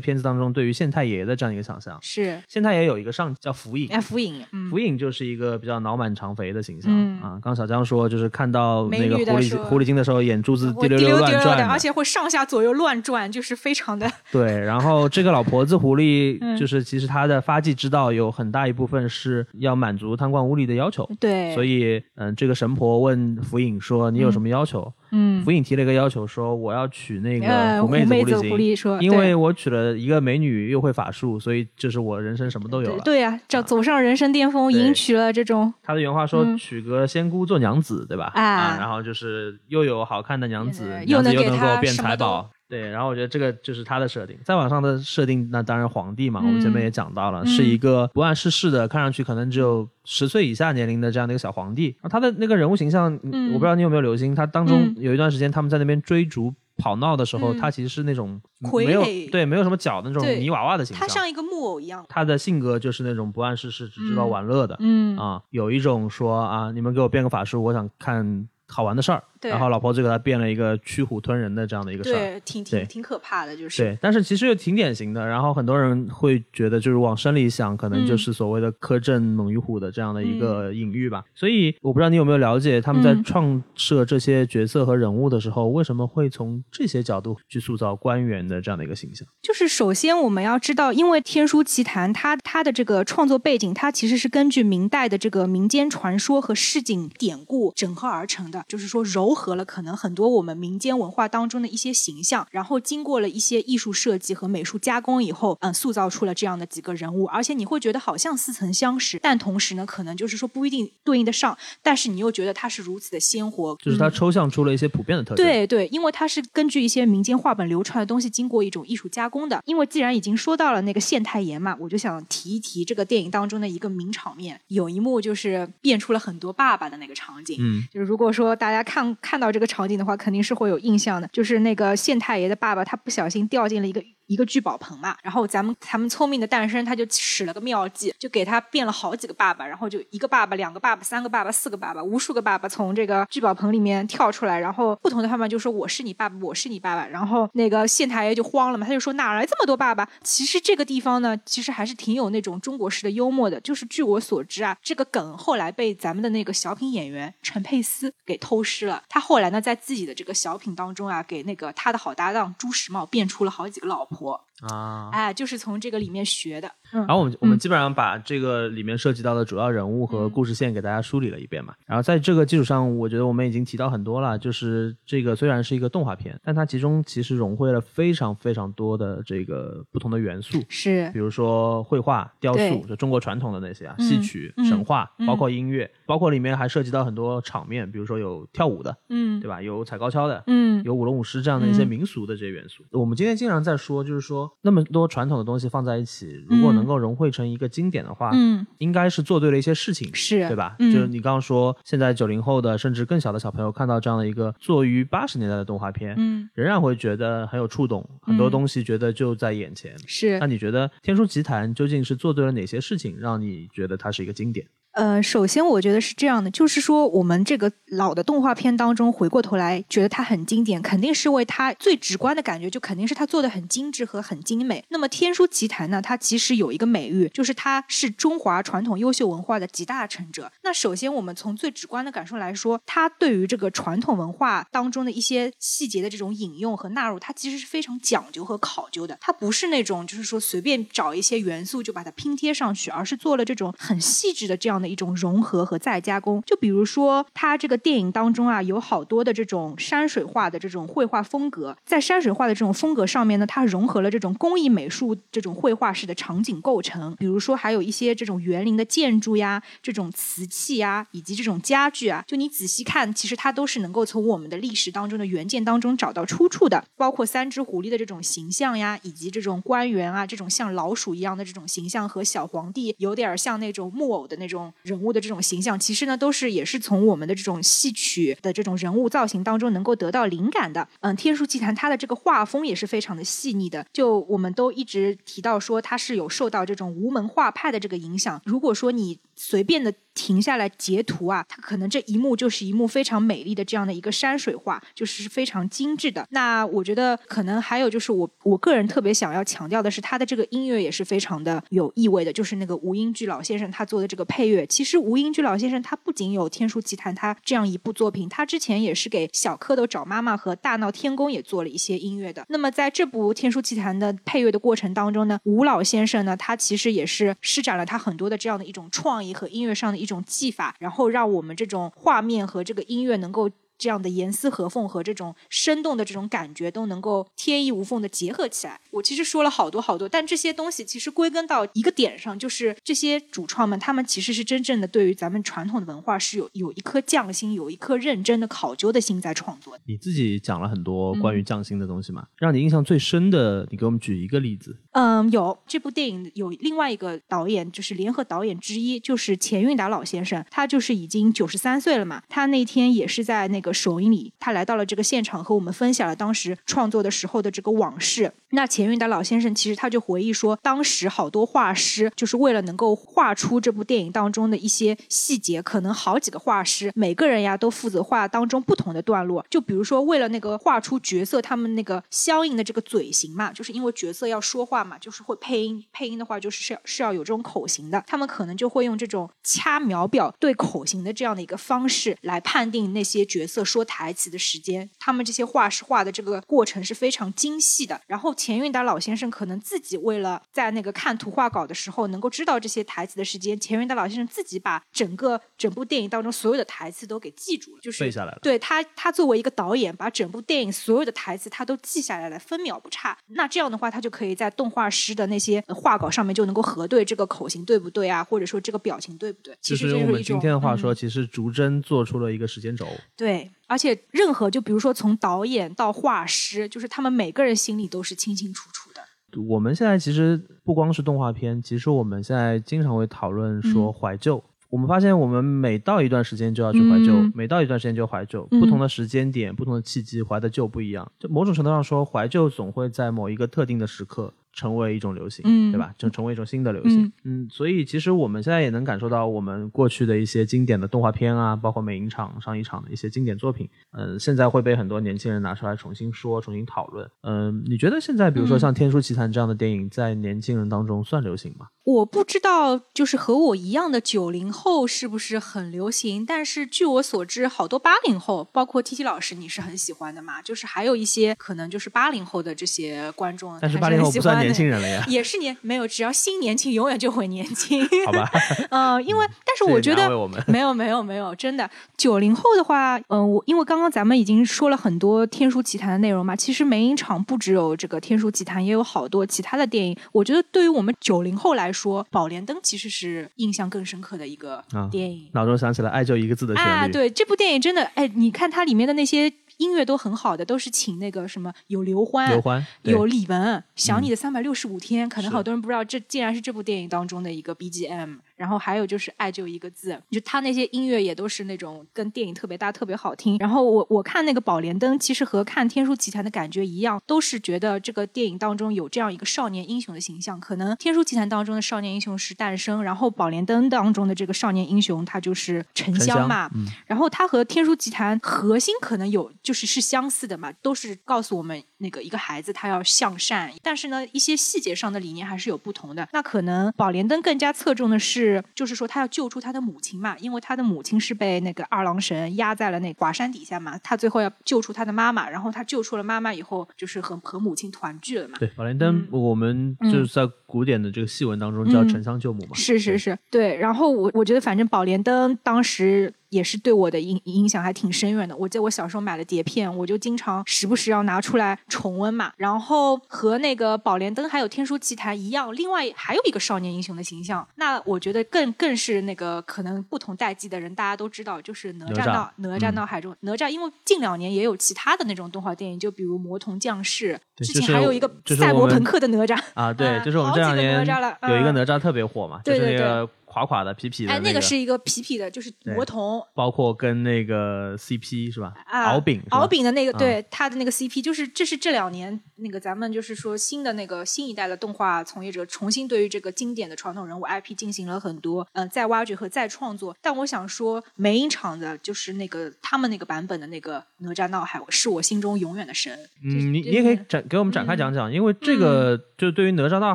Speaker 1: 片子当中对于县太爷的这样一个想象。
Speaker 2: 是
Speaker 1: 县太爷有一个上叫福尹，
Speaker 2: 哎，福尹，嗯，
Speaker 1: 福尹就是一个比较脑满肠肥的形象、
Speaker 2: 嗯
Speaker 1: 啊。刚小江说，就是看到那个狐狸狐狸精的时候，眼珠子滴溜溜乱，转的
Speaker 2: 而且会上下左右乱转，就是非常的
Speaker 1: 对，然后这个老婆子狐狸，
Speaker 2: 嗯
Speaker 1: 就是其实她的发迹之道有很大一部分是要满足贪官污吏的要求。
Speaker 2: 对，
Speaker 1: 所以，嗯，这个神婆问福尹说：“你有什么要求？”
Speaker 2: 嗯，
Speaker 1: 福尹提了一个要求，说：“我要娶那
Speaker 2: 呃，
Speaker 1: 个狐妹子狐狸精，因为我娶了一个美女，又会法术，所以就是我人生什么都有了。”
Speaker 2: 对呀、这走上人生巅峰，迎娶了这种
Speaker 1: 他的原话说：“
Speaker 2: 嗯
Speaker 1: 娶个仙姑做娘子，对吧？
Speaker 2: 啊
Speaker 1: 啊，然后就是又有好看的娘子，
Speaker 2: 又能给他
Speaker 1: 变财宝。对，然后我觉得这个就是他的设定。再往上的设定，那当然皇帝嘛，我们前面也讲到了，
Speaker 2: 嗯
Speaker 1: 是一个不谙世事的，看上去可能只有十岁以下年龄的这样的一个小皇帝。然后他的那个人物形象，
Speaker 2: 嗯
Speaker 1: 我不知道你有没有留心，他当中
Speaker 2: 嗯
Speaker 1: 有一段时间他们在那边追逐。跑闹的时候，
Speaker 2: 嗯
Speaker 1: 他其实是那种没有对没有什么脚的那种泥娃娃的形象他，
Speaker 2: 像一个木偶一样。
Speaker 1: 他的性格就是那种不谙世事，只知道
Speaker 2: 嗯
Speaker 1: 玩乐的。
Speaker 2: 嗯
Speaker 1: 啊，有一种说啊，你们给我变个法术，我想看好玩的事儿。
Speaker 2: 对
Speaker 1: 然后老婆就给他变了一个驱虎吞人的这样的一个事儿。
Speaker 2: 对，挺挺挺可怕的，就是
Speaker 1: 对，但是其实又挺典型的。然后很多人会觉得，就是往深里想，可能就是所谓的苛政猛于虎的这样的一个隐喻吧。所以我不知道你有没有了解，他们在
Speaker 2: 嗯
Speaker 1: 创设这些角色和人物的时候，为什么会从这些角度去塑造官员的这样的一个形象？
Speaker 2: 就是首先我们要知道，因为《天书奇谭》它它的这个创作背景，它其实是根据明代的这个民间传说和市井典故整合而成的，就是说糅合了可能很多我们民间文化当中的一些形象，然后经过了一些艺术设计和美术加工以后，嗯，塑造出了这样的几个人物，而且你会觉得好像似曾相识，但同时呢，可能就是说不一定对应得上，但是你又觉得它是如此的鲜活，
Speaker 1: 就是它
Speaker 2: 嗯
Speaker 1: 抽象出了一些普遍的特征。
Speaker 2: 对对，因为它是根据一些民间画本流传的东西，经过一种艺术加工的。因为既然已经说到了那个县太爷嘛，我就想提一提这个电影当中的一个名场面，有一幕就是变出了很多爸爸的那个场景。
Speaker 1: 嗯，
Speaker 2: 就是如果说大家看看到这个场景的话，肯定是会有印象的。就是那个县太爷的爸爸，他不小心掉进了一个一个聚宝盆嘛，然后咱们咱们聪明的诞生他就使了个妙计，就给他变了好几个爸爸，然后就一个爸爸、两个爸爸、三个爸爸、四个爸爸，无数个爸爸从这个聚宝盆里面跳出来，然后不同的他们就说我是你爸爸，我是你爸爸，然后那个县太爷就慌了嘛，他就说哪来这么多爸爸？其实这个地方呢，其实还是挺有那种中国式的幽默的，就是据我所知啊，这个梗后来被咱们的那个小品演员陈佩斯给偷师了，他后来呢在自己的这个小品当中啊，给那个他的好搭档朱时茂变出了好几个老婆。活。
Speaker 1: 啊。
Speaker 2: 哎，就是从这个里面学的。嗯
Speaker 1: 然后我们我们基本上把这个里面涉及到的主要人物和故事线给大家梳理了一遍嘛。然后在这个基础上，我觉得我们已经提到很多了。就是这个虽然是一个动画片，但它其中其实融汇了非常非常多的这个不同的元素。
Speaker 2: 是
Speaker 1: 比如说绘画、雕塑，就中国传统的那些啊，
Speaker 2: 嗯
Speaker 1: 戏曲、
Speaker 2: 嗯
Speaker 1: 神话，
Speaker 2: 嗯
Speaker 1: 包括音乐，包括里面还涉及到很多场面，比如说有跳舞的，
Speaker 2: 嗯
Speaker 1: 对吧？有踩高跷的，
Speaker 2: 嗯
Speaker 1: 有舞龙舞狮这样的一些
Speaker 2: 嗯
Speaker 1: 民俗的这些元素。我们今天经常在说，就是说那么多传统的东西放在一起，如果能够融汇成一个经典的话，
Speaker 2: 嗯
Speaker 1: 应该是做对了一些事情，
Speaker 2: 是
Speaker 1: 对吧？
Speaker 2: 嗯
Speaker 1: 就是你刚刚说，现在九零后的甚至更小的小朋友看到这样的一个作于八十年代的动画片，
Speaker 2: 嗯
Speaker 1: 仍然会觉得很有触动，很多东西觉得就在眼前。
Speaker 2: 是
Speaker 1: 那你觉得《天书奇谭》究竟是做对了哪些事情，让你觉得它是一个经典？
Speaker 2: 呃，首先我觉得是这样的，就是说我们这个老的动画片当中，回过头来觉得它很经典，肯定是为它最直观的感觉，就肯定是它做的很精致和很精美。那么《天书奇谭》呢，它其实有一个美誉，就是它是中华传统优秀文化的集大成者。那首先我们从最直观的感受来说，它对于这个传统文化当中的一些细节的这种引用和纳入，它其实是非常讲究和考究的。它不是那种就是说随便找一些元素就把它拼贴上去，而是做了这种很细致的这样的一种融合和再加工。就比如说，它这个电影当中啊，有好多的这种山水画的这种绘画风格，在山水画的这种风格上面呢，它融合了这种工艺美术这种绘画式的场景构成。比如说，还有一些这种园林的建筑呀，这种瓷器呀，以及这种家具啊，就你仔细看，其实它都是能够从我们的历史当中的原件当中找到出处的。包括三只狐狸的这种形象呀，以及这种官员啊，这种像老鼠一样的这种形象，和小皇帝有点像那种木偶的那种人物的这种形象，其实呢，都是也是从我们的这种戏曲的这种人物造型当中能够得到灵感的。嗯，《天书奇谭》它的这个画风也是非常的细腻的，就我们都一直提到说它是有受到这种无门画派的这个影响。如果说你随便的停下来截图啊，它可能这一幕就是一幕非常美丽的这样的一个山水画，就是非常精致的。那我觉得可能还有就是我我个人特别想要强调的是，它的这个音乐也是非常的有意味的，就是那个吴英居老先生他做的这个配乐。其实吴英居老先生他不仅有《天书奇谭》他这样一部作品，他之前也是给《小蝌蚪找妈妈》和《大闹天宫》也做了一些音乐的。那么在这部《天书奇谭》的配乐的过程当中呢，吴老先生呢，他其实也是施展了他很多的这样的一种创意和音乐上的一种技法，然后让我们这种画面和这个音乐能够。这样的严丝合缝和这种生动的这种感觉都能够天衣无缝的结合起来。我其实说了好多好多，但这些东西其实归根到一个点上，就是这些主创们他们其实是真正的对于咱们传统的文化是有有一颗匠心，有一颗认真的考究的心在创作的。
Speaker 1: 你自己讲了很多关于匠心的东西嘛，让你印象最深的，你给我们举一个例子。
Speaker 2: 嗯，有这部电影有另外一个导演，就是联合导演之一，就是钱运达老先生，他就是已经九十三岁了嘛。他那天也是在那个首映礼，他来到了这个现场，和我们分享了当时创作的时候的这个往事。那钱运达老先生其实他就回忆说，当时好多画师就是为了能够画出这部电影当中的一些细节，可能好几个画师，每个人呀都负责画当中不同的段落。就比如说，为了那个画出角色他们那个相应的这个嘴型嘛，就是因为角色要说话嘛，就是会配音，配音的话就是是要是要有这种口型的，他们可能就会用这种掐秒表对口型的这样的一个方式来判定那些角色说台词的时间。他们这些画师画的这个过程是非常精细的。然后钱运达老先生可能自己为了在那个看图画稿的时候能够知道这些台词的时间，钱运达老先生自己把整个整部电影当中所有的台词都给记住了，就是
Speaker 1: 背下来了。
Speaker 2: 对他，他作为一个导演，把整部电影所有的台词他都记下来了，分秒不差。那这样的话，他就可以在动画师的那些呃画稿上面就能够核对这个口型对不对啊，或者说这个表情对不对。其
Speaker 1: 就是用我们今天的话说，其实逐帧做出了一个时间轴。
Speaker 2: 对，而且任何就比如说从导演到画师，就是他们每个人心里都是清清楚楚的。
Speaker 1: 我们现在其实不光是动画片，其实我们现在经常会讨论说
Speaker 2: 嗯
Speaker 1: 怀旧。我们发现，我们每到一段时间就要去怀旧，
Speaker 2: 嗯
Speaker 1: 每到一段时间就怀旧。
Speaker 2: 嗯
Speaker 1: 不同的时间点、不同的契机，怀的旧不一样。就某种程度上说，怀旧总会在某一个特定的时刻成为一种流行，
Speaker 2: 嗯
Speaker 1: 对吧？就成为一种新的流行。嗯所以其实我们现在也能感受到，我们过去的一些经典的动画片啊，包括美影厂、上一厂的一些经典作品，嗯、现在会被很多年轻人拿出来重新说、重新讨论。嗯、你觉得现在，比如说
Speaker 2: 嗯
Speaker 1: 像《天书奇谭》这样的电影，在年轻人当中算流行吗？
Speaker 2: 我不知道，就是和我一样的九零后是不是很流行？但是据我所知，好多八零后，包括 T T 老师，你是很喜欢的嘛？就是还有一些可能就是八零后的这些观众，
Speaker 1: 但是八零后不算
Speaker 2: 很喜欢的
Speaker 1: 年轻人了呀，
Speaker 2: 也是年没有，只要心年轻，永远就会年轻。
Speaker 1: 好吧？
Speaker 2: 嗯、因为但是我觉得没有没有没有，真的九零后的话，嗯、我因为刚刚咱们已经说了很多《天书奇谭》的内容嘛，其实梅影厂不只有这个《天书奇谭》，也有好多其他的电影。我觉得对于我们九零后来说，《宝莲灯》其实是印象更深刻的一个
Speaker 1: 啊
Speaker 2: 电影。
Speaker 1: 脑中想起了“爱就一个字”的旋律。
Speaker 2: 啊，对，这部电影真的，哎，你看它里面的那些音乐都很好的，都是请那个什么有刘欢，
Speaker 1: 刘欢
Speaker 2: 有李玟，《想你的三百六十五天》，可能好多人不知道，这竟然是这部电影当中的一个 BGM。然后还有就是“爱就一个字”，就他那些音乐也都是那种跟电影特别搭、特别好听。然后我我看那个《宝莲灯》，其实和看《天书奇谭》的感觉一样，都是觉得这个电影当中有这样一个少年英雄的形象。可能《天书奇谭》当中的少年英雄是诞生，然后《宝莲灯》当中的这个少年英雄他就是沉
Speaker 1: 沉香
Speaker 2: 香嘛。
Speaker 1: 嗯
Speaker 2: 然后他和《天书奇谭》核心可能有就是是相似的嘛，都是告诉我们那个一个孩子他要向善，但是呢，一些细节上的理念还是有不同的。那可能《宝莲灯》更加侧重的是，就是说他要救出他的母亲嘛，因为他的母亲是被那个二郎神压在了那华山底下嘛，他最后要救出他的妈妈，然后他救出了妈妈以后，就是和和母亲团聚了嘛。
Speaker 1: 对，宝莲灯
Speaker 2: 嗯，
Speaker 1: 我们就是在古典的这个戏文当中叫
Speaker 2: 嗯
Speaker 1: 沉香救母嘛。对，
Speaker 2: 是是是，对。然后我我觉得，反正《宝莲灯》当时也是对我的影影响还挺深远的。我记得我小时候买了碟片，我就经常时不时要拿出来重温嘛。然后和那个《宝莲灯》还有《天书奇谭》一样，另外还有一个少年英雄的形象，那我觉得更更是那个可能不同代际的人大家都知道，就是哪吒闹哪吒
Speaker 1: 嗯
Speaker 2: 闹海中、哪吒，因为近两年也有其他的那种动画电影，就比如《魔童降世》，之前还有一个赛博朋克的哪吒。
Speaker 1: 啊，对，
Speaker 2: 啊
Speaker 1: 就是我们
Speaker 2: 好几个
Speaker 1: 这两年
Speaker 2: 哪吒了
Speaker 1: 有一个
Speaker 2: 嗯
Speaker 1: 哪吒特别火嘛，
Speaker 2: 对对
Speaker 1: 就是那个垮垮的、痞痞的
Speaker 2: 哎，那
Speaker 1: 个
Speaker 2: 个是一个痞痞的，就是
Speaker 1: 对
Speaker 2: 魔童
Speaker 1: 包括跟那个 CP 是吧？
Speaker 2: 啊，
Speaker 1: 敖丙，
Speaker 2: 敖丙的那个，
Speaker 1: 啊
Speaker 2: 对他的那个 CP，就是这是这两年那个咱们就是说新的那个新一代的动画从业者重新对于这个经典的传统人物 IP 进行了很多嗯、呃再挖掘和再创作。但我想说，梅影厂的就是那个他们那个版本的那个哪吒闹海，是我心中永远的神。就是
Speaker 1: 嗯，你你也可以展给我们展开
Speaker 2: 嗯
Speaker 1: 讲讲，因为这个就对于哪吒闹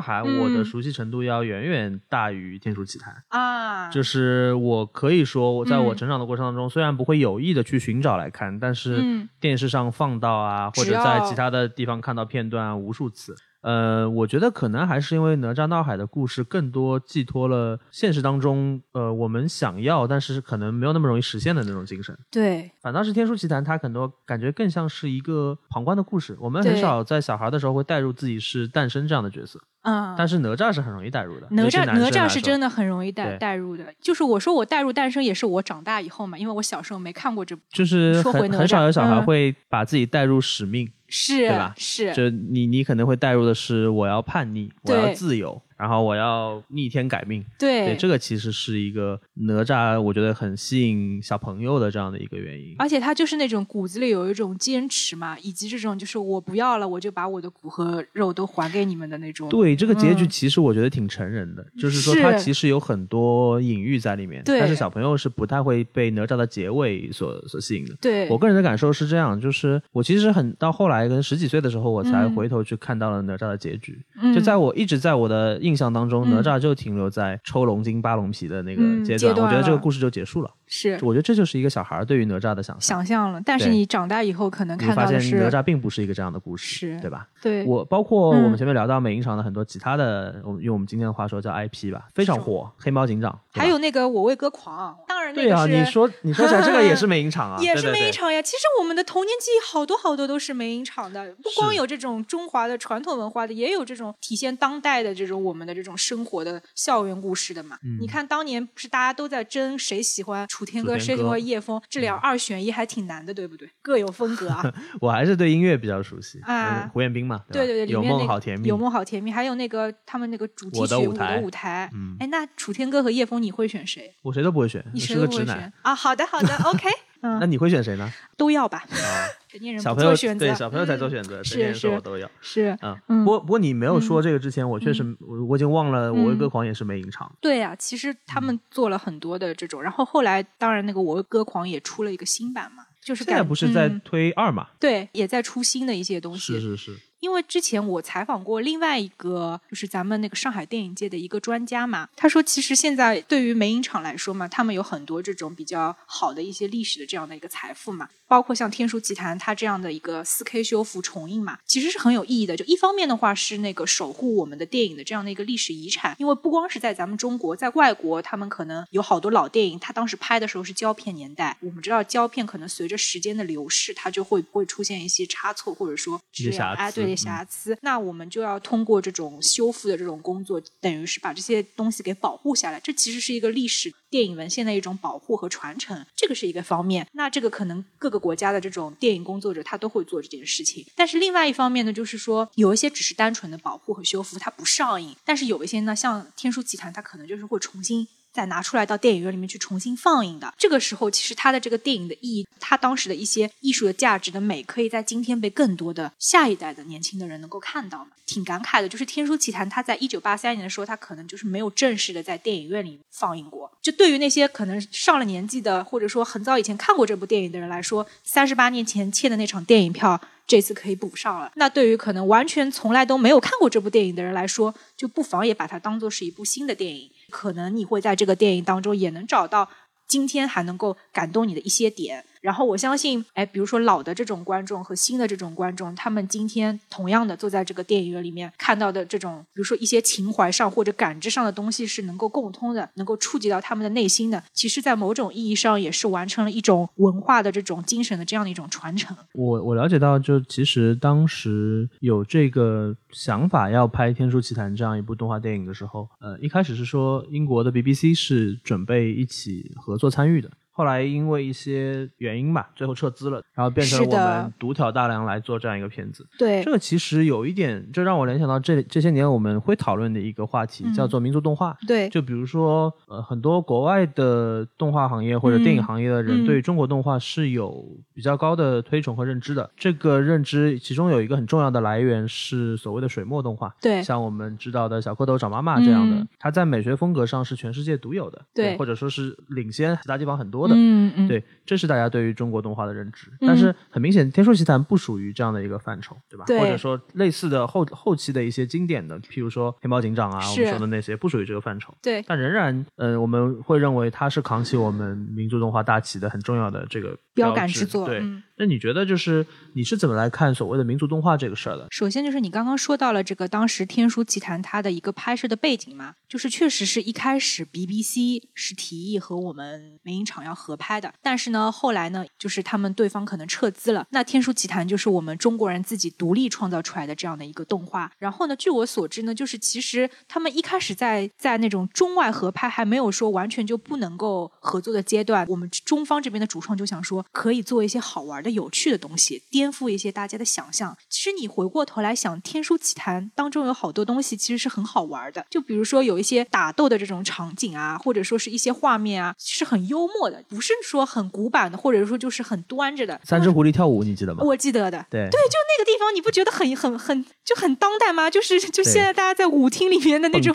Speaker 1: 海，我的
Speaker 2: 嗯
Speaker 1: 熟悉程度要远远大于天书奇谭。
Speaker 2: 啊，
Speaker 1: 就是我可以说，我在我
Speaker 2: 嗯
Speaker 1: 成长的过程当中，虽然不会有意的去寻找来看，但是
Speaker 2: 嗯
Speaker 1: 电视上放到啊，或者在其他的地方看到片段啊，无数次。呃，我觉得可能还是因为哪吒闹海的故事更多寄托了现实当中，呃，我们想要但是可能没有那么容易实现的那种精神。
Speaker 2: 对
Speaker 1: 反倒是《天书奇谭》，它很多感觉更像是一个旁观的故事。我们很少在小孩的时候会带入自己是诞生这样的角色，
Speaker 2: 嗯，
Speaker 1: 但是哪吒是很容易带入的。
Speaker 2: 哪吒哪吒是。真的很容易带
Speaker 1: 对
Speaker 2: 带入的，就是我说我带入诞生也是我长大以后嘛，因为我小时候没看过这部，
Speaker 1: 就是很很少有小孩
Speaker 2: 嗯
Speaker 1: 会把自己带入使命，
Speaker 2: 是
Speaker 1: 对吧
Speaker 2: 是，
Speaker 1: 就你你可能会带入的是我要叛逆，我要自由，然后我要逆天改命。
Speaker 2: 对
Speaker 1: 对，这个其实是一个哪吒，我觉得很吸引小朋友的这样的一个原因。
Speaker 2: 而且他就是那种骨子里有一种坚持嘛，以及这种就是我不要了，我就把我的骨和肉都还给你们的那种。
Speaker 1: 对这个结局，
Speaker 2: 嗯
Speaker 1: 其实我觉得挺成人的，就是说
Speaker 2: 是
Speaker 1: 它其实有很多隐喻在里面，
Speaker 2: 对
Speaker 1: 但是小朋友是不太会被哪吒的结尾所所吸引的。
Speaker 2: 对，
Speaker 1: 我个人的感受是这样，就是我其实很到后来跟十几岁的时候，我才
Speaker 2: 嗯
Speaker 1: 回头去看到了哪吒的结局。
Speaker 2: 嗯
Speaker 1: 就在我一直在我的印象当中，
Speaker 2: 嗯
Speaker 1: 哪吒就停留在抽龙筋扒龙皮的那个
Speaker 2: 嗯
Speaker 1: 阶段，我觉得这个故事就结束了。
Speaker 2: 是
Speaker 1: 我觉得这就是一个小孩儿对于哪吒的想象。
Speaker 2: 想象了，但是你长大以后可能看到的是
Speaker 1: 哪吒并不是一个这样的故事，
Speaker 2: 是
Speaker 1: 对吧？
Speaker 2: 对
Speaker 1: 我包括我们
Speaker 2: 嗯
Speaker 1: 前面聊到美影厂的很多其他的，我们用我们今天的话说叫 IP 吧，非常火，黑猫警长，
Speaker 2: 还有那个我为歌狂，
Speaker 1: 对啊，你说你说起来这个也是 美影厂啊，
Speaker 2: 也是美影厂呀。其实我们的童年记忆好多好多都是美影厂的，不光有这种中华的传统文化的，也有这种体现当代的这种我们的这种生活的校园故事的嘛。
Speaker 1: 嗯
Speaker 2: 你看当年不是大家都在争谁喜欢楚天歌，谁喜欢叶枫，这俩二选一还挺难的，对不对？各有风格啊。
Speaker 1: 我还是对音乐比较熟悉
Speaker 2: 啊
Speaker 1: 嗯胡彦斌嘛，
Speaker 2: 对对对，里
Speaker 1: 有
Speaker 2: 面那个
Speaker 1: 梦好甜蜜，
Speaker 2: 有梦好甜蜜，还有那个他们那个主题曲《我
Speaker 1: 的舞台
Speaker 2: 的舞台》。
Speaker 1: 嗯
Speaker 2: 哎，那楚天歌和叶枫你会选谁？
Speaker 1: 我谁都不会选，
Speaker 2: 你
Speaker 1: 是
Speaker 2: 谁都不会
Speaker 1: 个直男
Speaker 2: 选。啊？好的好的，OK，
Speaker 1: 那
Speaker 2: 嗯，
Speaker 1: 你会选谁呢？
Speaker 2: 都要吧。
Speaker 1: 啊，
Speaker 2: 成年人
Speaker 1: 小朋友
Speaker 2: 选择，
Speaker 1: 对小朋友才
Speaker 2: 嗯
Speaker 1: 做选择，
Speaker 2: 是
Speaker 1: 成年人说
Speaker 2: 是
Speaker 1: 我都要。
Speaker 2: 是，
Speaker 1: 啊，
Speaker 2: 嗯
Speaker 1: 不过不过你没有说这个之前，我确实我我已经忘了，我为
Speaker 2: 嗯
Speaker 1: 歌狂也是美影厂。
Speaker 2: 对呀、其实他
Speaker 1: 嗯
Speaker 2: 们做了很多的这种，然后后来当然那个我为歌狂也出了一个新版嘛，就是
Speaker 1: 现在不是在
Speaker 2: 嗯
Speaker 1: 推二嘛？
Speaker 2: 对，也在出新的一些东西。
Speaker 1: 是是是，
Speaker 2: 因为之前我采访过另外一个，就是咱们那个上海电影界的一个专家嘛，他说其实现在对于美影厂来说嘛，他们有很多这种比较好的一些历史的这样的一个财富嘛，包括像《天书奇谭》它这样的一个四 K 修复重映嘛，其实是很有意义的。就一方面的话是那个守护我们的电影的这样的一个历史遗产，因为不光是在咱们中国，在外国他们可能有好多老电影，它当时拍的时候是胶片年代，我们知道胶片可能随着时间的流逝，它就会会出现一些差错，或者说质量哎对
Speaker 1: 疵嗯
Speaker 2: 瑕疵，那我们就要通过这种修复的这种工作，等于是把这些东西给保护下来。这其实是一个历史电影文献的一种保护和传承，这个是一个方面。那这个可能各个国家的这种电影工作者他都会做这件事情。但是另外一方面呢，就是说有一些只是单纯的保护和修复，它不上映；但是有一些呢，像《天书奇谭》，它可能就是会重新。再拿出来到电影院里面去重新放映的。这个时候，其实它的这个电影的意义，它当时的一些艺术的价值的美，可以在今天被更多的下一代的年轻的人能够看到嘛。挺感慨的，就是《天书奇谭》，它在一九八三年的时候，它可能就是没有正式的在电影院里放映过。就对于那些可能上了年纪的，或者说很早以前看过这部电影的人来说，三十八年前欠的那场电影票，这次可以补上了。那对于可能完全从来都没有看过这部电影的人来说，就不妨也把它当做是一部新的电影。可能你会在这个电影当中也能找到今天还能够感动你的一些点。然后我相信，哎，比如说老的这种观众和新的这种观众，他们今天同样的坐在这个电影院里面看到的这种，比如说一些情怀上或者感知上的东西是能够共通的，能够触及到他们的内心的。其实，在某种意义上，也是完成了一种文化的这种精神的这样的一种传承。
Speaker 1: 我我了解到，就其实当时有这个想法要拍《天书奇谭》这样一部动画电影的时候，呃，一开始是说英国的 BBC 是准备一起合作参与的。后来因为一些原因吧，最后撤资了，然后变成了我们独挑大梁来做这样一个片子。
Speaker 2: 对
Speaker 1: 这个其实有一点，这让我联想到这这些年我们会讨论的一个话题，
Speaker 2: 嗯
Speaker 1: 叫做民族动画。
Speaker 2: 对
Speaker 1: 就比如说，呃，很多国外的动画行业或者电影行业的人
Speaker 2: 嗯
Speaker 1: 对中国动画是有比较高的推崇和认知的。这个认知其中有一个很重要的来源是所谓的水墨动画，
Speaker 2: 对
Speaker 1: 像我们知道的小蝌蚪找妈妈这样的
Speaker 2: 嗯，
Speaker 1: 它在美学风格上是全世界独有的，
Speaker 2: 对
Speaker 1: 或者说是领先其他地方很多的。
Speaker 2: 嗯嗯，
Speaker 1: 对，这是大家对于中国动画的认知。
Speaker 2: 嗯
Speaker 1: 但是很明显，《天书奇谭》不属于这样的一个范畴，对吧？
Speaker 2: 对
Speaker 1: 或者说类似的后后期的一些经典的，譬如说《黑猫警长》啊，我们说的那些，不属于这个范畴。
Speaker 2: 对
Speaker 1: 但仍然，呃，我们会认为它是扛起我们民族动画大旗的很重要的这个
Speaker 2: 标杆
Speaker 1: 志
Speaker 2: 之作
Speaker 1: 对，
Speaker 2: 嗯
Speaker 1: 那你觉得就是你是怎么来看所谓的民族动画这个事儿的？
Speaker 2: 首先就是你刚刚说到了这个当时《天书奇谭》它的一个拍摄的背景嘛，就是确实是一开始 BBC 是提议和我们美影厂要合拍的，但是呢，后来呢，就是他们对方可能撤资了。那《天书奇谭》就是我们中国人自己独立创造出来的这样的一个动画。然后呢，据我所知呢，就是其实他们一开始在在那种中外合拍还没有说完全就不能够合作的阶段，我们中方这边的主创就想说，可以做一些好玩的、有趣的东西，颠覆一些大家的想象。其实你回过头来想，《天书奇谭》当中有好多东西其实是很好玩的，就比如说有一些打斗的这种场景啊，或者说是一些画面啊，是很幽默的，不是说很古板的，或者说就是很端着的。
Speaker 1: 三只狐狸跳舞，你记得吗？
Speaker 2: 我记得的，
Speaker 1: 对
Speaker 2: 对，就那个地方，你不觉得很很很就很当代吗？就是就现在大家在舞厅里面的那种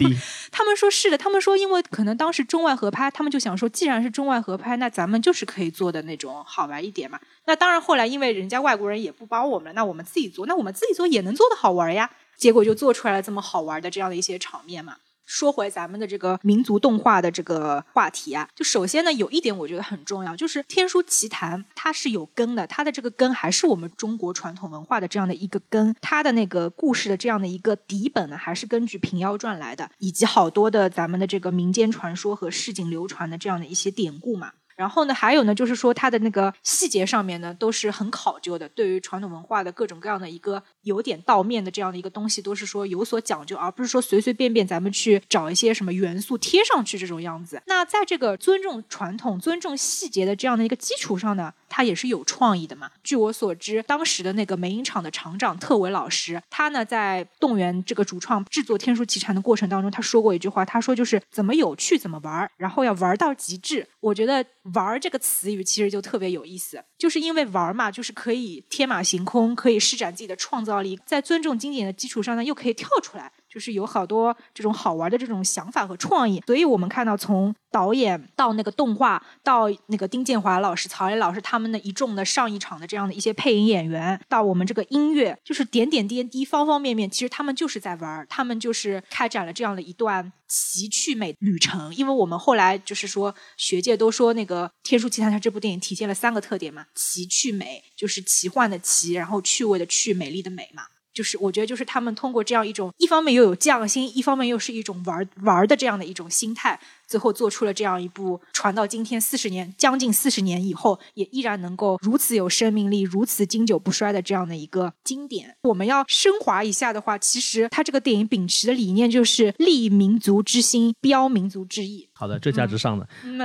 Speaker 2: 他们说是的，他们说因为可能当时中外合拍，他们就想说，既然是中外合拍，那咱们就是可以做的那种好玩一点嘛。那当然，后来因为人家外国人也不帮我们了，那我们自己做，那我们自己做也能做的好玩呀。结果就做出来了这么好玩的这样的一些场面嘛。说回咱们的这个民族动画的这个话题啊，就首先呢，有一点我觉得很重要，就是《天书奇谭》它是有根的，它的这个根还是我们中国传统文化的这样的一个根，它的那个故事的这样的一个底本呢，还是根据《平妖传》来的，以及好多的咱们的这个民间传说和市井流传的这样的一些典故嘛。然后呢，还有呢，就是说它的那个细节上面呢，都是很考究的。对于传统文化的各种各样的一个有点道面的这样的一个东西，都是说有所讲究，而不是说随随便便咱们去找一些什么元素贴上去这种样子。那在这个尊重传统、尊重细节的这样的一个基础上呢，它也是有创意的嘛。据我所知，当时的那个美影厂的厂长特维老师，他呢在动员这个主创制作《天书奇谭》的过程当中，他说过一句话，他说就是怎么有趣怎么玩儿，然后要玩到极致。我觉得“玩”这个词语其实就特别有意思，就是因为玩嘛，就是可以天马行空，可以施展自己的创造力，在尊重经典的基础上呢，又可以跳出来。就是有好多这种好玩的这种想法和创意，所以我们看到从导演到那个动画，到那个丁建华老师、曹磊老师他们的一众的上一场的这样的一些配音演员，到我们这个音乐，就是点点滴滴、方方面面，其实他们就是在玩，他们就是开展了这样的一段奇趣美旅程。因为我们后来就是说，学界都说那个《天书奇谭》它这部电影体现了三个特点嘛，奇趣美，就是奇幻的奇，然后趣味的趣，美丽的美嘛。就是我觉得，就是他们通过这样一种，一方面又有匠心，一方面又是一种玩儿玩儿的这样的一种心态，最后做出了这样一部传到今天四十年，将近四十年以后，也依然能够如此有生命力、如此经久不衰的这样的一个经典。我们要升华一下的话，其实它这个电影秉持的理念就是立民族之心，标民族之意。
Speaker 1: 好的，这价值上的，
Speaker 2: 嗯